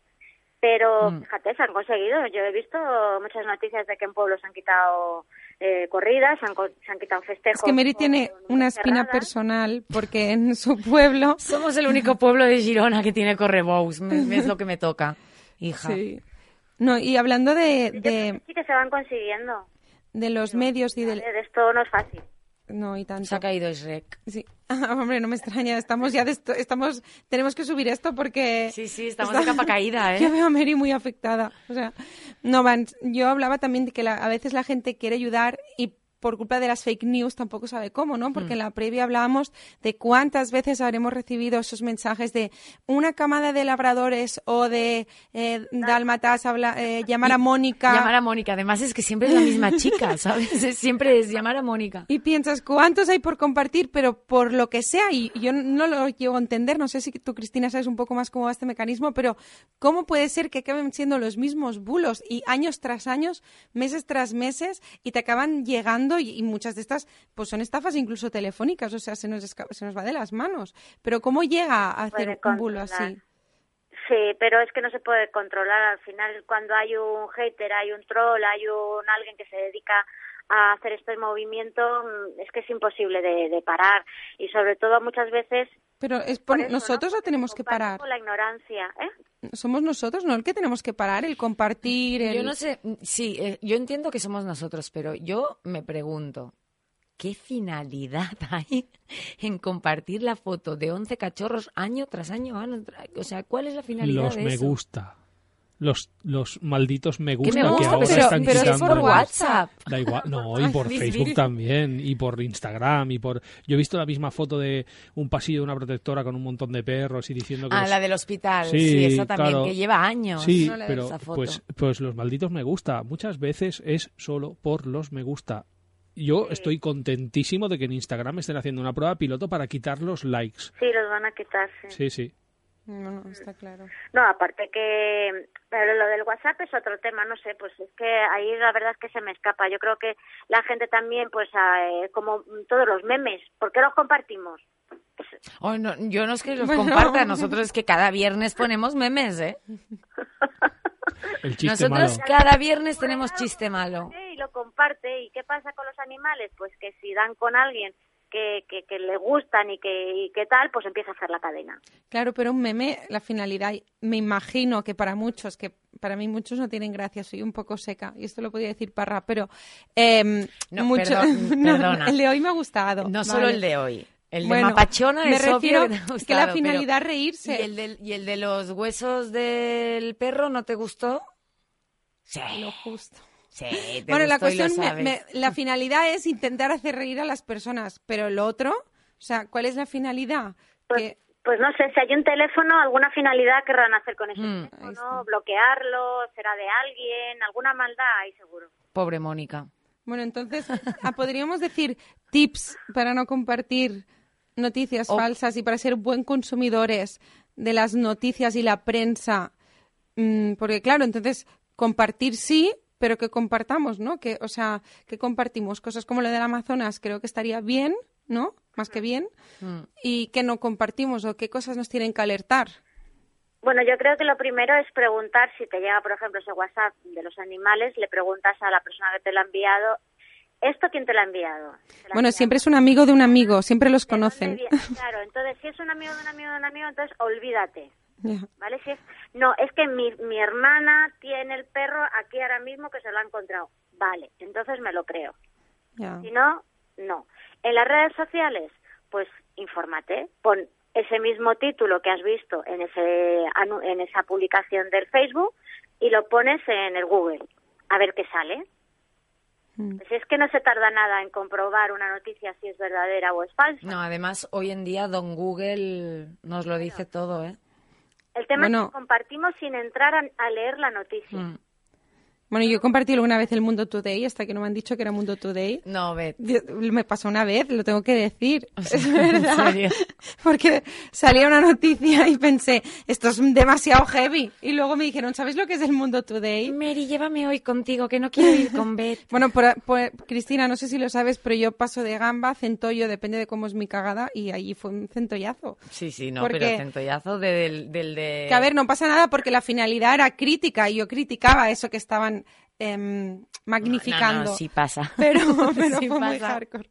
Pero Mm. fíjate, se han conseguido. Yo he visto muchas noticias de que en pueblos se han quitado eh, corridas, se han, co- se han quitado festejos. Es que Mary tiene una espina cerradas. personal porque en su pueblo... Somos el único pueblo de Girona que tiene correbous. Es lo que me toca, hija. Sí. No, y hablando de, sí que se van consiguiendo. de los medios y del... esto no es fácil. No, y tanto. Se ha caído Shrek. Sí. <laughs> Ah, hombre, no me extraña. Estamos ya de esto, estamos, tenemos que subir esto porque. Sí, sí, estamos de capa <laughs> caída, ¿eh? Yo veo a Mary muy afectada. O sea, no van. Yo hablaba también de que la- a veces la gente quiere ayudar y por culpa de las fake news tampoco sabe cómo, ¿no? Mm. Porque en la previa hablábamos de cuántas veces habremos recibido esos mensajes de una camada de labradores o de eh, dálmatas habla, eh, <laughs> llamar a Mónica. Llamar a Mónica. Además es que siempre es la misma chica, <laughs> ¿sabes? Es- Siempre es llamar a Mónica. Y piensas, ¿cuántos hay por compartir? Pero por lo que sea, y yo no lo llego a entender, no sé si tú, Cristina, sabes un poco más cómo va este mecanismo, pero ¿cómo puede ser que acaben siendo los mismos bulos y años tras años, meses tras meses, y te acaban llegando, y, y muchas de estas pues son estafas incluso telefónicas, o sea, se nos, se nos va de las manos. Pero ¿cómo llega a hacer un bulo así? Sí, pero es que no se puede controlar. Al final, cuando hay un hater, hay un troll, hay un alguien que se dedica a hacer este movimiento, mm, es que es imposible de, de parar. Y sobre todo muchas veces... Pero es por, por eso, ¿no? nosotros o Porque tenemos que parar. con la ignorancia, ¿eh? Somos nosotros, ¿no? El que tenemos que parar, el compartir, el... Yo no sé, sí, eh, yo entiendo que somos nosotros, pero yo me pregunto, ¿qué finalidad <laughs> hay en compartir la foto de 11 cachorros año tras año? año tra- O sea, ¿cuál es la finalidad Los de me eso? gusta. Los, los malditos me ¿Qué gusta me que ahora Pero- están pero es quitando. por WhatsApp. Da igual, no, <laughs> y por Facebook también, y por Instagram, y por... Yo he visto la misma foto de un pasillo de una protectora con un montón de perros y diciendo que... Ah, los- la del hospital, Sí, sí, esa también, claro. que lleva años. Sí, No pero esa foto. pues, pues los malditos me gusta. Muchas veces es solo por los me gusta. Yo estoy contentísimo de que en Instagram estén haciendo una prueba piloto para quitar los likes. Sí, los van a quitar, sí. Sí, sí. No, no, está claro. No, aparte que pero lo del WhatsApp es otro tema, no sé, pues es que ahí la verdad es que se me escapa. Yo creo que la gente también, pues eh, como todos los memes, ¿por qué los compartimos? Oh, no, yo no es que los Bueno. comparta, nosotros es que cada viernes ponemos memes, ¿eh? <laughs> El chiste Nosotros malo. cada viernes tenemos chiste malo. Y lo comparte. ¿Y qué pasa con los animales? Pues que si dan con alguien que, que, que le gustan y que, y que tal, pues empieza a hacer la cadena. Claro, pero un meme, la finalidad, me imagino que para muchos, que para mí muchos no tienen gracia, soy un poco seca, y esto lo podía decir Parra, pero em, No, mucho, perdón, <laughs> no, perdona. el de hoy me ha gustado. No solo el de hoy. El de Bueno, Mapachona me es obvio que que la pero- finalidad reírse. ¿Y el, del- ¿Y el de los huesos del perro no te gustó? Sí, Lo justo. Sí, te Bueno, la lo cuestión, me- la finalidad es intentar hacer reír a las personas, pero el otro, o sea, ¿cuál es la finalidad? Pues, Que- pues no sé, si hay un teléfono, alguna finalidad querrán hacer con ese Mm. Teléfono, bloquearlo, será de alguien, alguna maldad hay seguro. Pobre Mónica. Bueno, entonces, ah, podríamos decir tips para no compartir noticias falsas y para ser buen consumidores de las noticias y la prensa. Mm, porque, claro, entonces, compartir sí, pero que compartamos, ¿no? Que, o sea, que compartimos cosas como lo del Amazonas, creo que estaría bien, ¿no? Más que bien. Mm. Y que no compartimos o qué cosas nos tienen que alertar. Bueno, yo creo que lo primero es preguntar si te llega, por ejemplo, ese WhatsApp de los animales, le preguntas a la persona que te lo ha enviado, ¿esto quién te lo ha enviado? ¿Te lo ha Bueno, enviado? siempre es un amigo de un amigo, siempre los ¿De dónde conocen. Claro, entonces si es un amigo de un amigo de un amigo, entonces olvídate. ¿Vale? Si es, no, es que mi, mi hermana tiene el perro aquí ahora mismo que se lo ha encontrado. Vale, entonces me lo creo. Ya. Si no, no. En las redes sociales, pues infórmate, pon ese mismo título que has visto en ese anu- en esa publicación del Facebook y lo pones en el Google a ver qué sale. Mm. Pues es que no se tarda nada en comprobar una noticia si es verdadera o es falsa. No, además, hoy en día Don Google nos lo dice todo, ¿eh? El tema es que compartimos sin entrar a, a leer la noticia. Mm. Bueno, yo compartí alguna vez el Mundo Today, hasta que no me han dicho que era Mundo Today. No, Bet. Me pasó una vez, lo tengo que decir. O sea, <laughs> es ¿en verdad. serio? Porque salía una noticia y pensé, esto es demasiado heavy. Y luego me dijeron, ¿sabes lo que es el Mundo Today? Mary, llévame hoy contigo, que no quiero ir con Bet. <laughs> Bueno, por- por- Cristina, no sé si lo sabes, pero yo paso de gamba centollo, depende de cómo es mi cagada, y allí fue un centollazo. Sí, sí, no, Porque- pero centollazo de- del, del de... Que a ver, no pasa nada porque la finalidad era crítica y yo criticaba eso que estaban magnificando. No, no, sí pasa. <laughs> Pero, <laughs> pero Sí fue muy pasa. hardcore.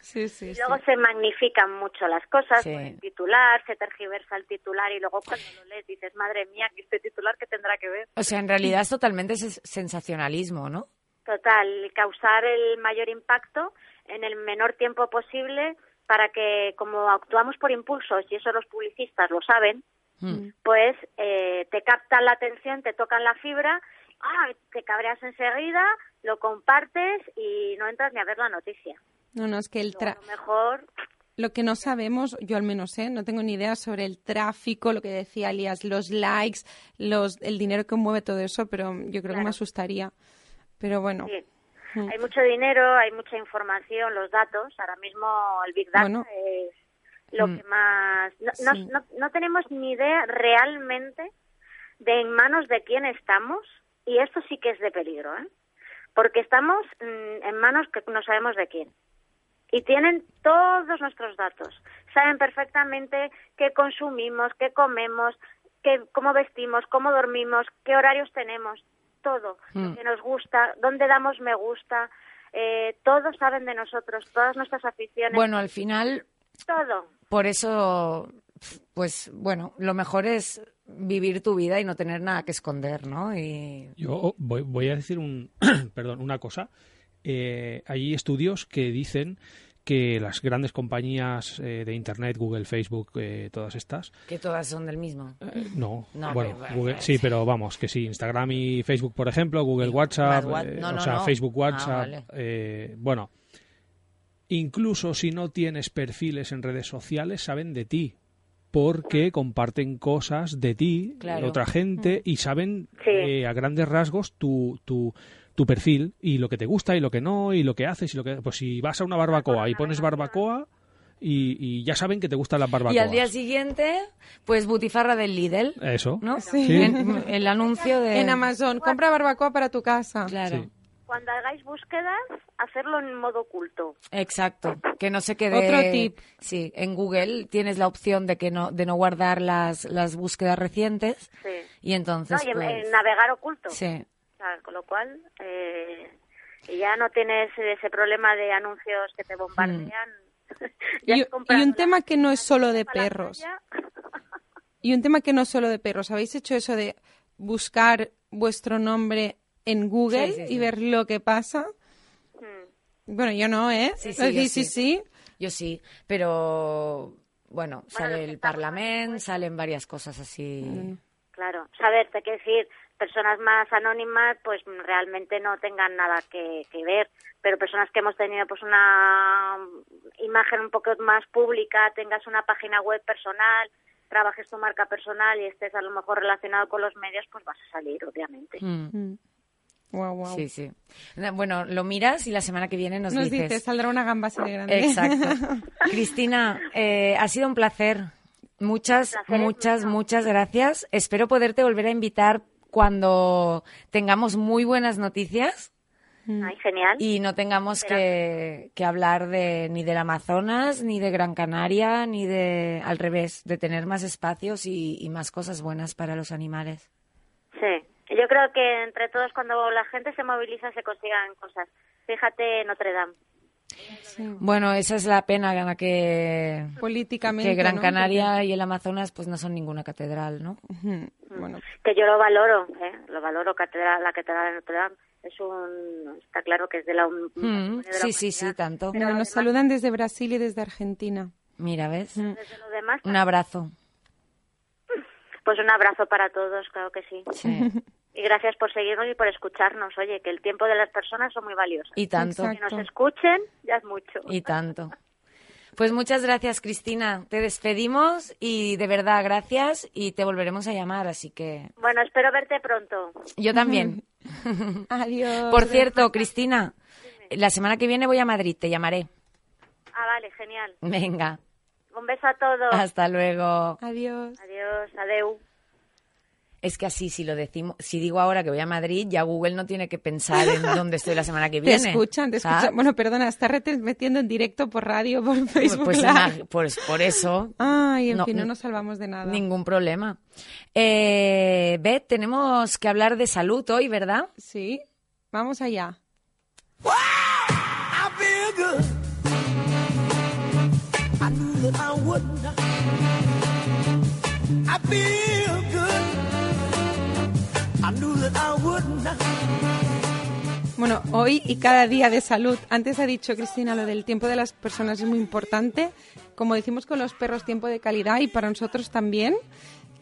Sí, sí, Y sí. luego se magnifican mucho las cosas, Sí. por el titular, se tergiversa el titular y luego cuando lo lees dices, madre mía, que este titular que tendrá que ver. O sea, en realidad es totalmente sensacionalismo, ¿no? Total, causar el mayor impacto en el menor tiempo posible para que, como actuamos por impulsos, y eso los publicistas lo saben, Mm. pues eh, te captan la atención, te tocan la fibra, ah, te cabreas enseguida, lo compartes y no entras ni a ver la noticia. No, no, es que el tra- lo mejor, lo que no sabemos, yo al menos sé, no tengo ni idea sobre el tráfico, lo que decía Alias, los likes, los, el dinero que mueve todo eso, pero yo creo que me asustaría. Pero bueno, sí. Mm. Hay mucho dinero, hay mucha información, los datos. Ahora mismo el Big Data Bueno. es lo Mm. que más... No, no- no- no tenemos ni idea realmente de en manos de quién estamos y esto sí que es de peligro, ¿eh? Porque estamos mm, en manos que no sabemos de quién. Y tienen todos nuestros datos. Saben perfectamente qué consumimos, qué comemos, qué, cómo vestimos, cómo dormimos, qué horarios tenemos, todo. Mm. Lo que nos gusta, dónde damos me gusta. Eh, todos saben de nosotros, todas nuestras aficiones, Bueno, al final, todo. por eso, pues bueno, lo mejor es vivir tu vida y no tener nada que esconder, ¿no? Y Yo voy, voy a decir un, <clears throat> perdón, una cosa. Eh, hay estudios que dicen que las grandes compañías eh, de Internet, Google, Facebook, eh, todas estas, que todas son del mismo. eh, no, No, bueno, pero- Google- sí, pero vamos, que sí, Instagram y Facebook, por ejemplo, Google WhatsApp, no, o sea. Facebook Ah, WhatsApp, vale. bueno, incluso si no tienes perfiles en redes sociales, saben de ti. Porque comparten cosas de ti, de Claro. otra gente, y saben Sí. eh, a grandes rasgos tu, tu, tu perfil y lo que te gusta y lo que no, y lo que haces y lo que... Pues si vas a una barbacoa y pones barbacoa, y, y ya saben que te gustan las barbacoas. Y al día siguiente, pues butifarra del Lidl, Eso. ¿no? Sí. En- el anuncio de... en Amazon, compra barbacoa para tu casa. Claro. Sí. Cuando hagáis búsquedas, hacerlo en modo oculto. Exacto, que no se quede. Otro tip. Sí, en Google tienes la opción de que no de no guardar las, las búsquedas recientes Sí. y entonces No, y en, pues, en navegar oculto. sí, con lo cual, eh, y ya no tienes ese problema de anuncios que te bombardean. <laughs> Ya Y, y un tema que no es solo de perros. Y un tema que no es solo de perros. ¿Habéis hecho eso de buscar vuestro nombre en Google Sí, sí, sí. y ver lo que pasa? Mm. Bueno, yo no, ¿eh? Sí, sí, sí, sí. sí. yo sí, pero bueno, sale el Parlamento, salen varias cosas así. Mm. Claro, saber, te quiero decir, personas más anónimas, pues realmente no tengan nada que, que ver, pero personas que hemos tenido pues una imagen un poco más pública, tengas una página web personal, trabajes tu marca personal y estés a lo mejor relacionado con los medios, pues vas a salir, obviamente. Mm, Mm. Guau, guau. Sí, sí. Bueno, lo miras y la semana que viene nos, Nos dices. dices, saldrá una gamba así de grande. Exacto. <laughs> Cristina, eh, ha sido un placer. Muchas, placer muchas, muchas gracias. Espero poderte volver a invitar cuando tengamos muy buenas noticias Ay, genial. y no tengamos que, que hablar de ni del Amazonas, ni de Gran Canaria, ni de al revés, de tener más espacios y, y más cosas buenas para los animales. Yo creo que entre todos cuando la gente se moviliza se consigan cosas. Fíjate Notre Dame. Sí. Bueno, esa es la pena la que, Políticamente. que Gran ¿no? Canaria y el Amazonas pues no son ninguna catedral, ¿no? Ujú. Bueno, que yo lo valoro, ¿eh? lo valoro catedral, la catedral de Notre Dame es un está claro que es de la, hum- Mm, de la sí, sí, sí, tanto. mira, nos saludan desde Brasil y desde Argentina. Mira, ¿ves? Mm. Desde lo demás, Un abrazo. pues un abrazo para todos, claro que sí. Sí. <laughs> Y gracias por seguirnos y por escucharnos. Oye, que el tiempo de las personas son muy valiosos. Y tanto. Que Exacto. nos escuchen ya es mucho. Y tanto. Pues muchas gracias, Cristina. Te despedimos y de verdad gracias y te volveremos a llamar, así que Bueno, espero verte pronto. yo también. <laughs> Adiós. Por cierto, Cristina, la semana que viene voy a Madrid, te llamaré. Ah, vale, genial. Venga, Un beso a todos. hasta luego. Adiós. Adiós, adeu. Es que así, si lo decimos, si digo ahora que voy a Madrid, ya Google no tiene que pensar en <laughs> dónde estoy la semana que Te viene. escuchan, te ¿sabes? escuchan. Bueno, perdona, está retransmitiendo en directo por radio, por Pues, Facebook pues, Live. pues por eso, Ay, en No, fin, no nos salvamos de nada. ningún problema. Eh, Beth, tenemos que hablar de salud hoy, ¿verdad? Sí, vamos allá. I feel good. I knew that I would not. I feel Bueno, hoy y cada día de salud. Antes ha dicho Cristina lo del tiempo de las personas es muy importante. Como decimos con los perros, tiempo de calidad y para nosotros también.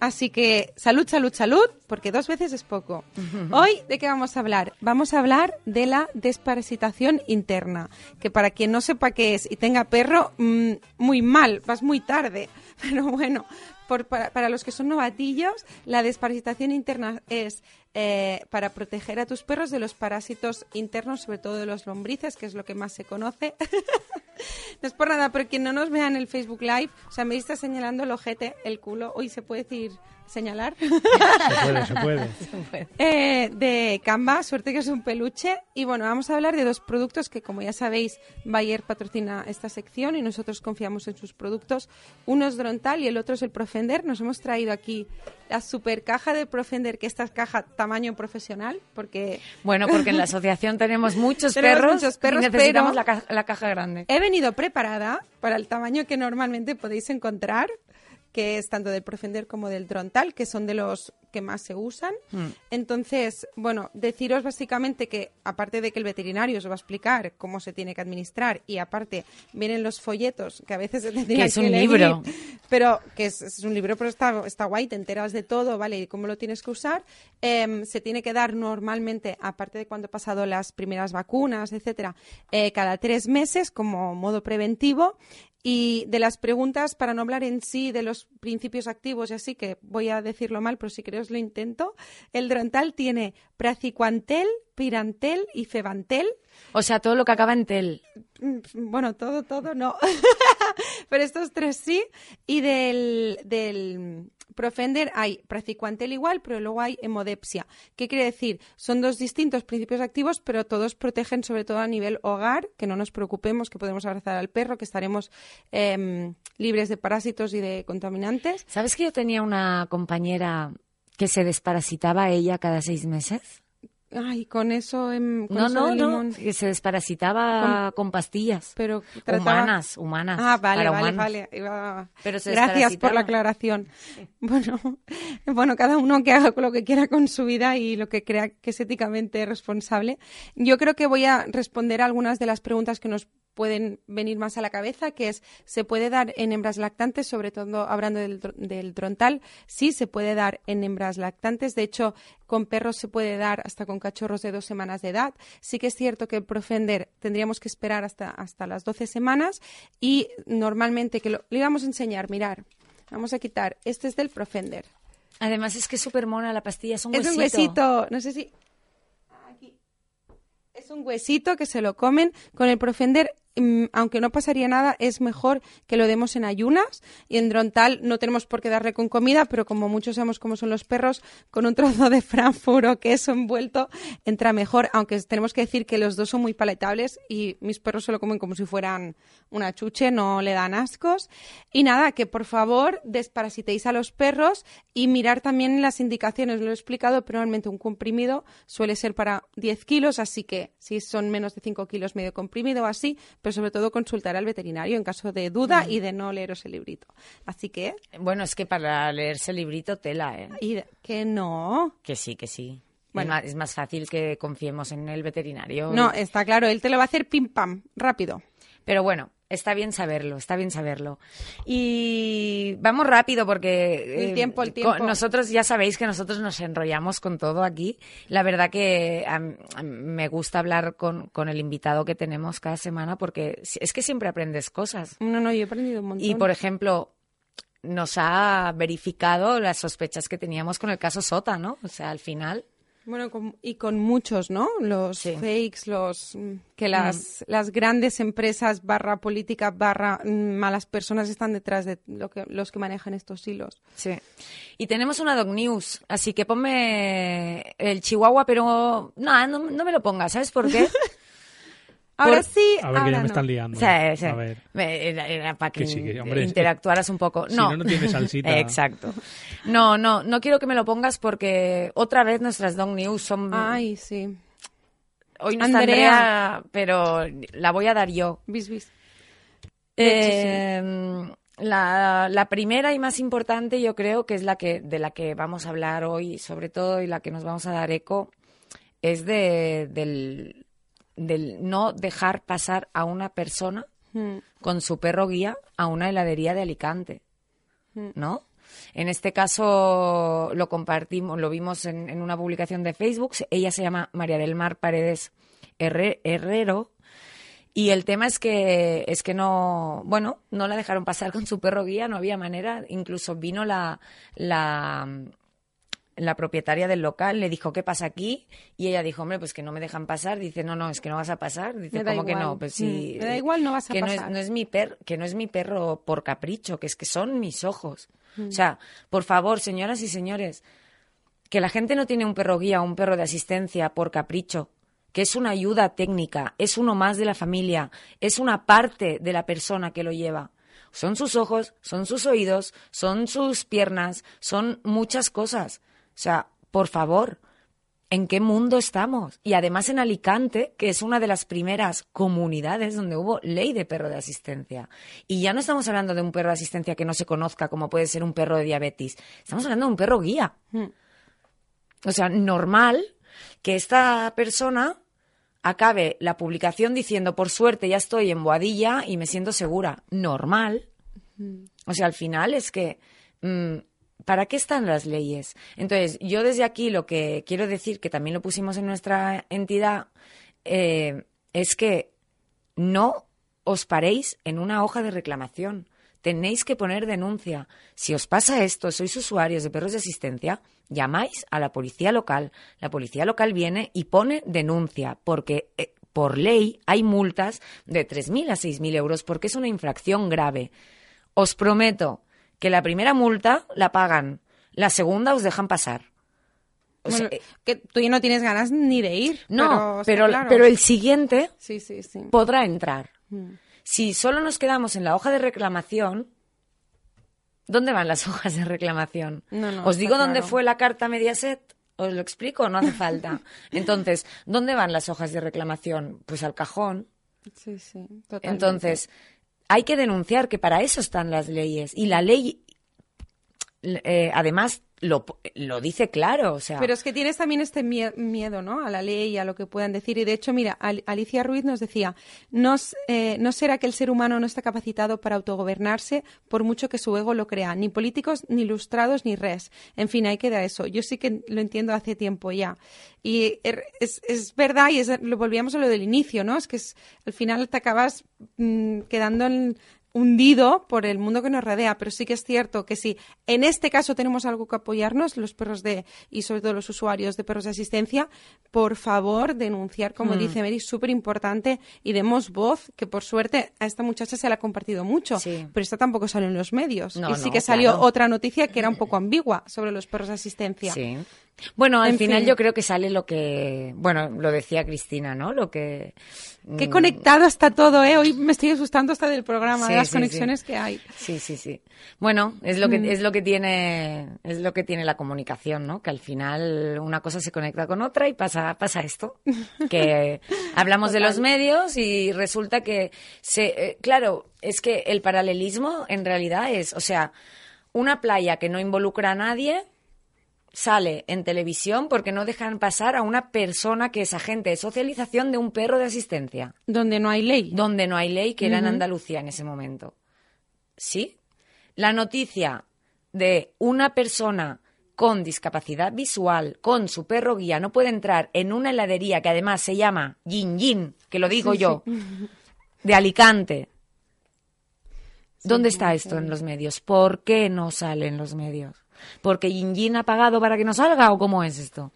Así que salud, salud, salud, porque dos veces es poco. Hoy, ¿de qué vamos a hablar? Vamos a hablar de la desparasitación interna, que para quien no sepa qué es y tenga perro, mm, muy mal, vas muy tarde. <laughs> Pero bueno, por- para, para los que son novatillos, la desparasitación interna es eh, para proteger a tus perros de los parásitos internos, sobre todo de los lombrices, que es lo que más se conoce. <laughs> no es por nada, pero quien no nos vea en el Facebook Live, o sea, me está señalando el ojete, el culo, hoy se puede decir señalar, <laughs> Se puede, <laughs> se puede. eh, de Canva, suerte que es un peluche. Y bueno, vamos a hablar de dos productos que, como ya sabéis, Bayer patrocina esta sección y nosotros confiamos en sus productos. Uno es Drontal y el otro es el Profender. Nos hemos traído aquí la super caja de Profender, que esta es caja tamaño profesional, porque Bueno, porque en la <laughs> asociación tenemos muchos Tenemos perros, muchos perros, y necesitamos pero- la, la caja grande. He venido preparada para el tamaño que normalmente podéis encontrar, que es tanto del Profender como del Drontal, que son de los que más se usan. Mm. Entonces, bueno, deciros básicamente que, aparte de que el veterinario os va a explicar cómo se tiene que administrar y aparte vienen los folletos, que a veces se tendrían Que es un leer, libro. <laughs> pero que es, es un libro, pero está, está guay, te enteras de todo, ¿vale? Y cómo lo tienes que usar. Em, se tiene que dar normalmente, aparte de cuando he pasado las primeras vacunas, etcétera, eh, cada tres meses como modo preventivo. Y de las preguntas, para no hablar en sí de los principios activos y así, que voy a decirlo mal, pero si queréis lo intento, el Drontal tiene praziquantel, pirantel y febantel. O sea, todo lo que acaba en tel. Mm, Bueno, todo, todo no. <laughs> Pero estos tres sí. Y del, del Profender hay praziquantel igual, pero luego hay hemodepsia. ¿Qué quiere decir? Son dos distintos principios activos, pero todos protegen sobre todo a nivel hogar, que no nos preocupemos, que podemos abrazar al perro, que estaremos em, libres de parásitos y de contaminantes. ¿Sabes que yo tenía una compañera que se desparasitaba ella cada seis meses? Ay, con eso, em, con No, eso no, no, limón. que se desparasitaba con, pastillas. Pero trataba- Humanas, humanas. Ah, vale, para vale, vale. Iba- Pero se Gracias por la aclaración. Bueno, <laughs> bueno, cada uno que haga lo que quiera con su vida y lo que crea que es éticamente responsable. Yo creo que voy a responder a algunas de las preguntas que nos pueden venir más a la cabeza, que es, ¿se puede dar en hembras lactantes, sobre todo hablando del, del trontal? Sí, se puede dar en hembras lactantes. De hecho, con perros se puede dar hasta con cachorros de dos semanas de edad. Sí que es cierto que el Profender tendríamos que esperar hasta, hasta las 12 semanas y normalmente, que lo, le íbamos a enseñar, mirar, vamos a quitar, este es del Profender. Además es que es súper mona la pastilla, es un Es huesito. un huesito, no sé si... Aquí. Es un huesito que se lo comen con el Profender. Mm, Aunque no pasaría nada, es mejor que lo demos en ayunas y en Drontal no tenemos por qué darle con comida, pero como muchos sabemos cómo son los perros, con un trozo de <laughs> Frankfurt o queso envuelto entra mejor, aunque tenemos que decir que los dos son muy palatables y mis perros se lo comen como si fueran una chuche, no le dan ascos. Y nada, que por favor desparasitéis a los perros y mirar también las indicaciones. Lo he explicado, pero normalmente un comprimido suele ser para 10 kilos, así que si son menos de 5 kilos medio comprimido así, pero sobre todo consultar al veterinario en caso de duda y de no leeros el librito. Así que, Bueno, es que para leerse el librito tela, ¿eh? y que no. Que sí, que sí. Bueno. Es más fácil que confiemos en el veterinario. No, está claro, él te lo va a hacer pim pam, rápido. Pero bueno, está bien saberlo, está bien saberlo. Y vamos rápido porque... El eh, tiempo, el tiempo. Nosotros ya sabéis que nosotros nos enrollamos con todo aquí. La verdad que a a me gusta hablar con, con el invitado que tenemos cada semana porque es que siempre aprendes cosas. No, no, yo he aprendido un montón. Y, por ejemplo, nos ha verificado las sospechas que teníamos con el caso Sota, ¿no? O sea, al final Bueno, con- y con muchos, ¿no? Los Sí. fakes, los mm, que las, las grandes empresas barra política barra mm, malas personas están detrás de lo que, los que manejan estos hilos. Sí. Y tenemos una dog news, así que ponme el chihuahua, pero no, no, no me lo pongas, ¿sabes por qué? <laughs> Ahora Por- sí, A ver, que ahora ya me están liando. Sí, sí. A ver. Era, para que, Que sí, que, hombre, interactuaras un poco. si No, no, no tiene salsita. <laughs> Exacto. No, no, no quiero que me lo pongas porque otra vez nuestras dog news son... Ay, sí. Hoy no está Andrea. Andrea, pero la voy a dar yo. Bis, bis. Eh, la, la primera y más importante yo creo que es la que de la que vamos a hablar hoy sobre todo y la que nos vamos a dar eco es de, del, del no dejar pasar a una persona Mm, con su perro guía a una heladería de Alicante, ¿no? En este caso lo compartimos, lo vimos en, en una publicación de Facebook. Ella se llama María del Mar Paredes Herre- Herrero. Y el tema es que es que no, bueno, no la dejaron pasar con su perro guía, no había manera. Incluso vino la, la, la propietaria del local, le dijo, ¿qué pasa aquí? Y ella dijo, hombre, pues que no me dejan pasar. Dice, no, no, es que no vas a pasar. Dice, ¿cómo que no? Pues sí. Mm, me da igual, no vas a que No pasar. es, no es mi per, que no es mi perro por capricho, que es que son mis ojos. O sea, por favor, señoras y señores, que la gente no tiene un perro guía o un perro de asistencia por capricho, que es una ayuda técnica, es uno más de la familia, es una parte de la persona que lo lleva. Son sus ojos, son sus oídos, son sus piernas, son muchas cosas. O sea, por favor, ¿en qué mundo estamos? Y además en Alicante, que es una de las primeras comunidades donde hubo ley de perro de asistencia. Y ya no estamos hablando de un perro de asistencia que no se conozca como puede ser un perro de diabetes. Estamos hablando de un perro guía. O sea, normal que esta persona acabe la publicación diciendo, por suerte ya estoy en Boadilla y me siento segura. Normal. O sea, al final es que, mm, ¿para qué están las leyes? Entonces, yo desde aquí lo que quiero decir, que también lo pusimos en nuestra entidad, eh, es que no os paréis en una hoja de reclamación. Tenéis que poner denuncia. Si os pasa esto, sois usuarios de perros de asistencia, llamáis a la policía local. La policía local viene y pone denuncia, porque eh, por ley hay multas de 3.000 a 6.000 euros porque es una infracción grave. Os prometo que la primera multa la pagan, la segunda os dejan pasar. O sea, Bueno, eh, que tú ya no tienes ganas ni de ir. no, pero, claro. pero el siguiente Sí, sí, sí. podrá entrar. Mm. Si solo nos quedamos en la hoja de reclamación, ¿dónde van las <laughs> hojas de reclamación? No, no, ¿Os digo dónde fue la carta Mediaset? ¿Os lo explico? No hace falta. <laughs> Entonces, ¿dónde van las hojas de reclamación? Pues al cajón. Sí, sí, totalmente. Entonces, hay que denunciar que para eso están las leyes. Y la ley, eh, además, lo, lo dice claro. O sea, Pero es que tienes también este mie- miedo, ¿no? A la ley y a lo que puedan decir. Y de hecho, mira, Al- Alicia Ruiz nos decía, no, eh, no será que el ser humano no está capacitado para autogobernarse por mucho que su ego lo crea, ni políticos, ni ilustrados, ni res. En fin, ahí queda eso. Yo sí que lo entiendo hace tiempo ya. Y er- es, es verdad, y es, lo volvíamos a lo del inicio, ¿no? Es que es- al final te acabas mm, quedando en- hundido por el mundo que nos rodea, pero sí que es cierto que si en este caso tenemos algo que apoyarnos, los perros de, y sobre todo los usuarios de perros de asistencia, por favor denunciar, como Mm. dice Mary, súper importante y demos voz, que por suerte a esta muchacha se la ha compartido mucho, Sí. pero esta tampoco salió en los medios. No, y sí no, que salió claro. otra noticia que era un poco ambigua sobre los perros de asistencia. Sí. Bueno, al En final fin. yo creo que sale lo que, bueno, lo decía Cristina, ¿no? Lo que... Qué mm, conectado está todo, ¿eh? Hoy me estoy asustando hasta del programa, Sí, de las sí, conexiones sí. que hay. Sí, sí, sí. Bueno, es lo que Mm. es lo que tiene es lo que tiene la comunicación, ¿no? Que al final una cosa se conecta con otra y pasa pasa esto, que <laughs> hablamos de los medios y resulta que se eh, claro, es que el paralelismo en realidad es, o sea, una playa que no involucra a nadie sale en televisión porque no dejan pasar a una persona que es agente de socialización de un perro de asistencia Donde no hay ley. donde no hay ley, que era en. Andalucía en ese momento. ¿Sí? La noticia de una persona con discapacidad visual, con su perro guía, no puede entrar en una heladería que además se llama Yin Yin, que lo digo yo, de Alicante. ¿Dónde está esto en los medios? ¿Por qué no sale en los medios? ¿Porque Yin Yin ha pagado para que no salga o cómo es esto?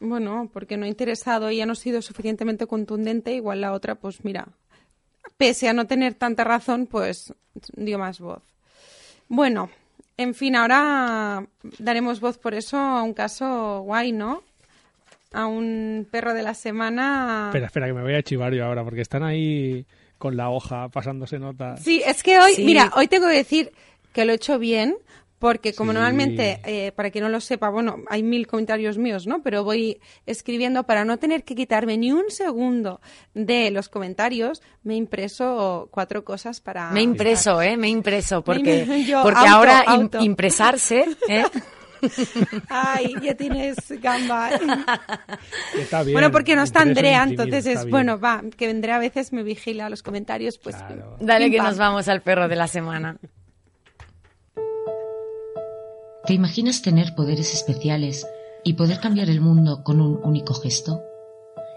Bueno, porque no ha interesado y ya no ha sido suficientemente contundente, igual la otra, pues mira, pese a no tener tanta razón, pues dio más voz. Bueno, en fin, ahora daremos voz por eso a un caso guay, ¿no? A un perro de la semana. Espera, espera, que me voy a chivar yo ahora, porque están ahí con la hoja pasándose notas. Sí, es que hoy, Sí. mira, hoy tengo que decir que lo he hecho bien, porque como Sí. normalmente, eh, para quien no lo sepa, bueno, hay mil comentarios míos, ¿no? Pero voy escribiendo para no tener que quitarme ni un segundo de los comentarios, me impreso cuatro cosas para... Me impreso, ¿eh? Me impreso, porque, Me- <laughs> yo, porque auto, ahora im- impresarse, ¿eh? <laughs> Ay, ya tienes gamba. <laughs> Está bien. bueno, porque no está Andrea, entonces está es, bien. bueno, va, que Andrea a veces me vigila los comentarios, pues... Claro. Dale pim, que pam. nos vamos al perro de la semana. ¿Te imaginas tener poderes especiales y poder cambiar el mundo con un único gesto?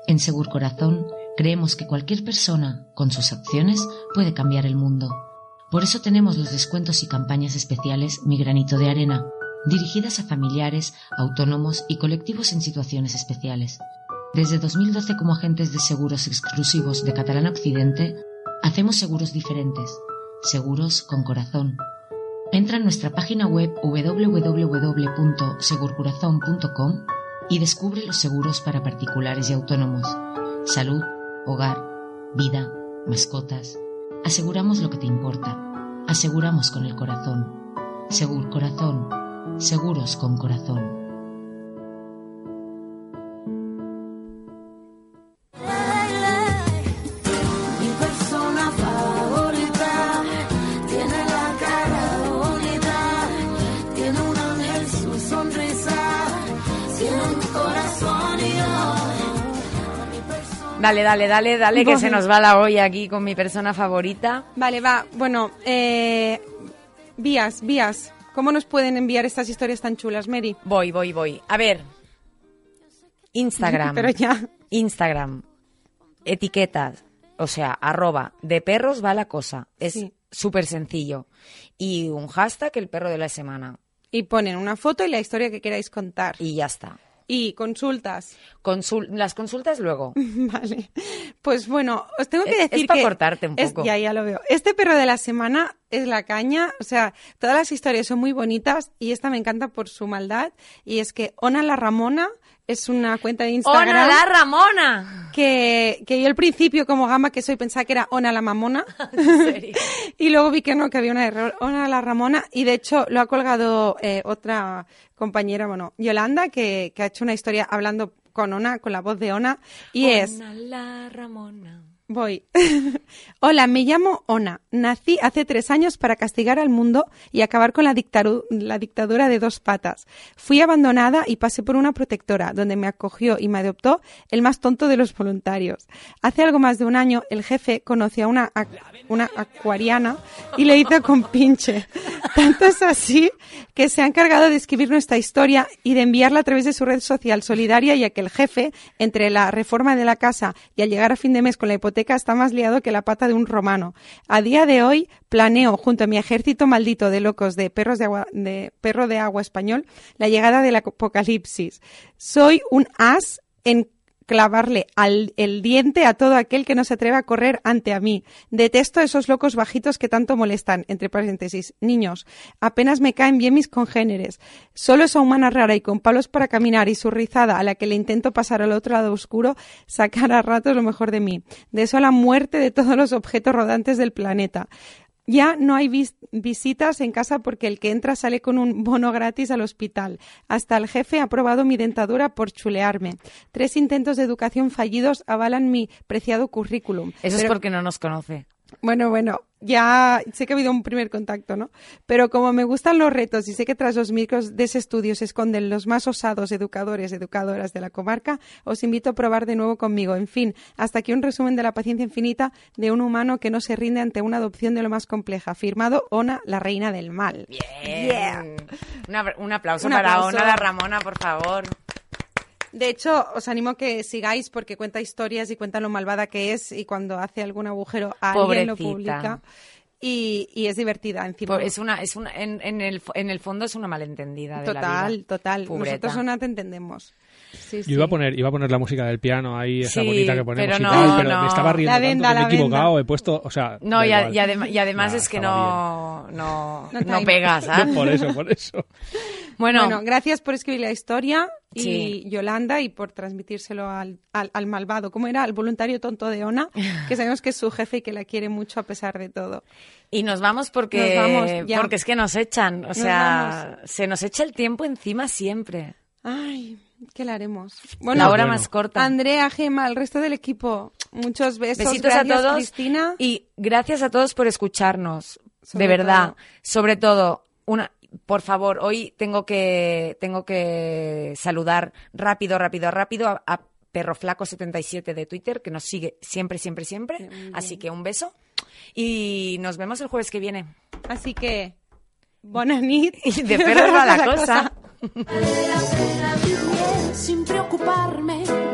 En Segur Corazón creemos que cualquier persona, con sus acciones, puede cambiar el mundo. Por eso tenemos los descuentos y campañas especiales Mi Granito de Arena, dirigidas a familiares, autónomos y colectivos en situaciones especiales. Desde 2012 como agentes de seguros exclusivos de Catalán Occidente, hacemos seguros diferentes, seguros con corazón. Entra en nuestra página web www.segurcorazon.com y descubre los seguros para particulares y autónomos. Salud, hogar, vida, mascotas. Aseguramos lo que te importa. Aseguramos con el corazón. Segur Corazón. Seguros con corazón. Dale, dale, dale, dale, que se nos va la olla aquí con mi persona favorita. Vale, va. Bueno, eh, vías, vías. ¿Cómo nos pueden enviar estas historias tan chulas, Mary? Voy, voy, voy. A ver. Instagram. <laughs> Pero ya. Instagram. Etiquetas. O sea, arroba. De perros va la cosa. Es Sí. súper sencillo. Y un hashtag, el perro de la semana. Y ponen una foto y la historia que queráis contar. Y ya está. Y consultas. Consul- las consultas luego. <laughs> Vale. Pues bueno, os tengo que Es- es decir pa' que... cortarte un es- poco. ya, ya lo veo. Este perro de la semana es la caña. O sea, todas las historias son muy bonitas y esta me encanta por su maldad. Y es que Ona la Ramona es una cuenta de Instagram... ¡Ona la Ramona! que, que yo al principio, como gama que soy, pensaba que era Ona la Mamona. <laughs> serio? <laughs> y luego vi que no, que había una error, Ona la Ramona. Y de hecho lo ha colgado eh, otra compañera, bueno, Yolanda, que, que ha hecho una historia hablando con Ona, con la voz de Ona. Y es, Ona la Ramona. Voy. <laughs> Hola, me llamo Ona. Nací hace tres años para castigar al mundo y acabar con la, dictadura de dos patas. Fui abandonada y pasé por una protectora, donde me acogió y me adoptó el más tonto de los voluntarios. Hace algo más de un año, el jefe conoció a una acuariana y le hizo con pinche. <laughs> Tanto es así que se ha encargado de escribir nuestra historia y de enviarla a través de su red social solidaria, ya que el jefe, entre la reforma de la casa y al llegar a fin de mes con la hipoteca, está más liado que la pata de un romano. A día de hoy planeo, junto a mi ejército maldito de locos de perros de agua, de perro de agua español, la llegada del apocalipsis. Soy un as en clavarle al, el diente a todo aquel que no se atreva a correr ante a mí. Detesto a esos locos bajitos que tanto molestan, entre paréntesis, niños. Apenas me caen bien mis congéneres. Solo esa humana rara y con palos para caminar y su rizada a la que le intento pasar al otro lado oscuro sacar a ratos lo mejor de mí. Deseo la muerte de todos los objetos rodantes del planeta. Ya no hay vis- visitas en casa porque el que entra sale con un bono gratis al hospital. Hasta el jefe ha probado mi dentadura por chulearme. Tres intentos de educación fallidos avalan mi preciado currículum. Eso es porque no nos conoce. Bueno, bueno, ya sé que ha habido un primer contacto, ¿no? Pero como me gustan los retos y sé que tras los micros de ese estudio se esconden los más osados educadores, educadoras de la comarca, os invito a probar de nuevo conmigo. En fin, hasta aquí un resumen de la paciencia infinita de un humano que no se rinde ante una adopción de lo más compleja. Firmado Ona, la reina del mal. Bien. Una- un aplauso Un para aplauso. Ona la Ramona, por favor. De hecho, os animo a que sigáis porque cuenta historias y cuenta lo malvada que es y cuando hace algún agujero a alguien lo publica. y, y es divertida encima. Es una, es una, en, en el, en el fondo es una malentendida de la total, vida. total. Nosotros no te entendemos. Sí, Yo iba a poner, iba a poner la música del piano ahí, esa Sí, bonita que ponemos pero y no, tal, pero no. me estaba riendo La tanto venda, que me he venda. equivocado, he puesto, o sea, No, y, a- igual. y adem- y además Nah, es que no, no, No <laughs> no time. pega, bien. ¿sabes? Por eso, por eso. <laughs> Bueno, Bueno, gracias por escribir la historia y Sí. Yolanda y por transmitírselo al, al, al malvado, ¿cómo era? Al voluntario tonto de Ona, <laughs> que sabemos que es su jefe y que la quiere mucho a pesar de todo. y nos vamos porque, Nos vamos, ya. porque es que nos echan, o Nos sea, se nos echa el tiempo encima siempre. Ay, ¿qué le haremos? <laughs> la Bueno, hora bueno. más corta. Andrea, Gema, el resto del equipo, muchos besos. Besitos gracias, a todos Cristina. y gracias a todos por escucharnos, Sobre de verdad. todo. Sobre todo, una, por favor, hoy tengo que tengo que saludar rápido, rápido, rápido a, a Perro Flaco 77 de Twitter que nos sigue siempre, siempre, siempre. Así que un beso y nos vemos el jueves que viene. Así que, buena nit. <laughs> Y de perros va la <laughs> cosa sin preocuparme.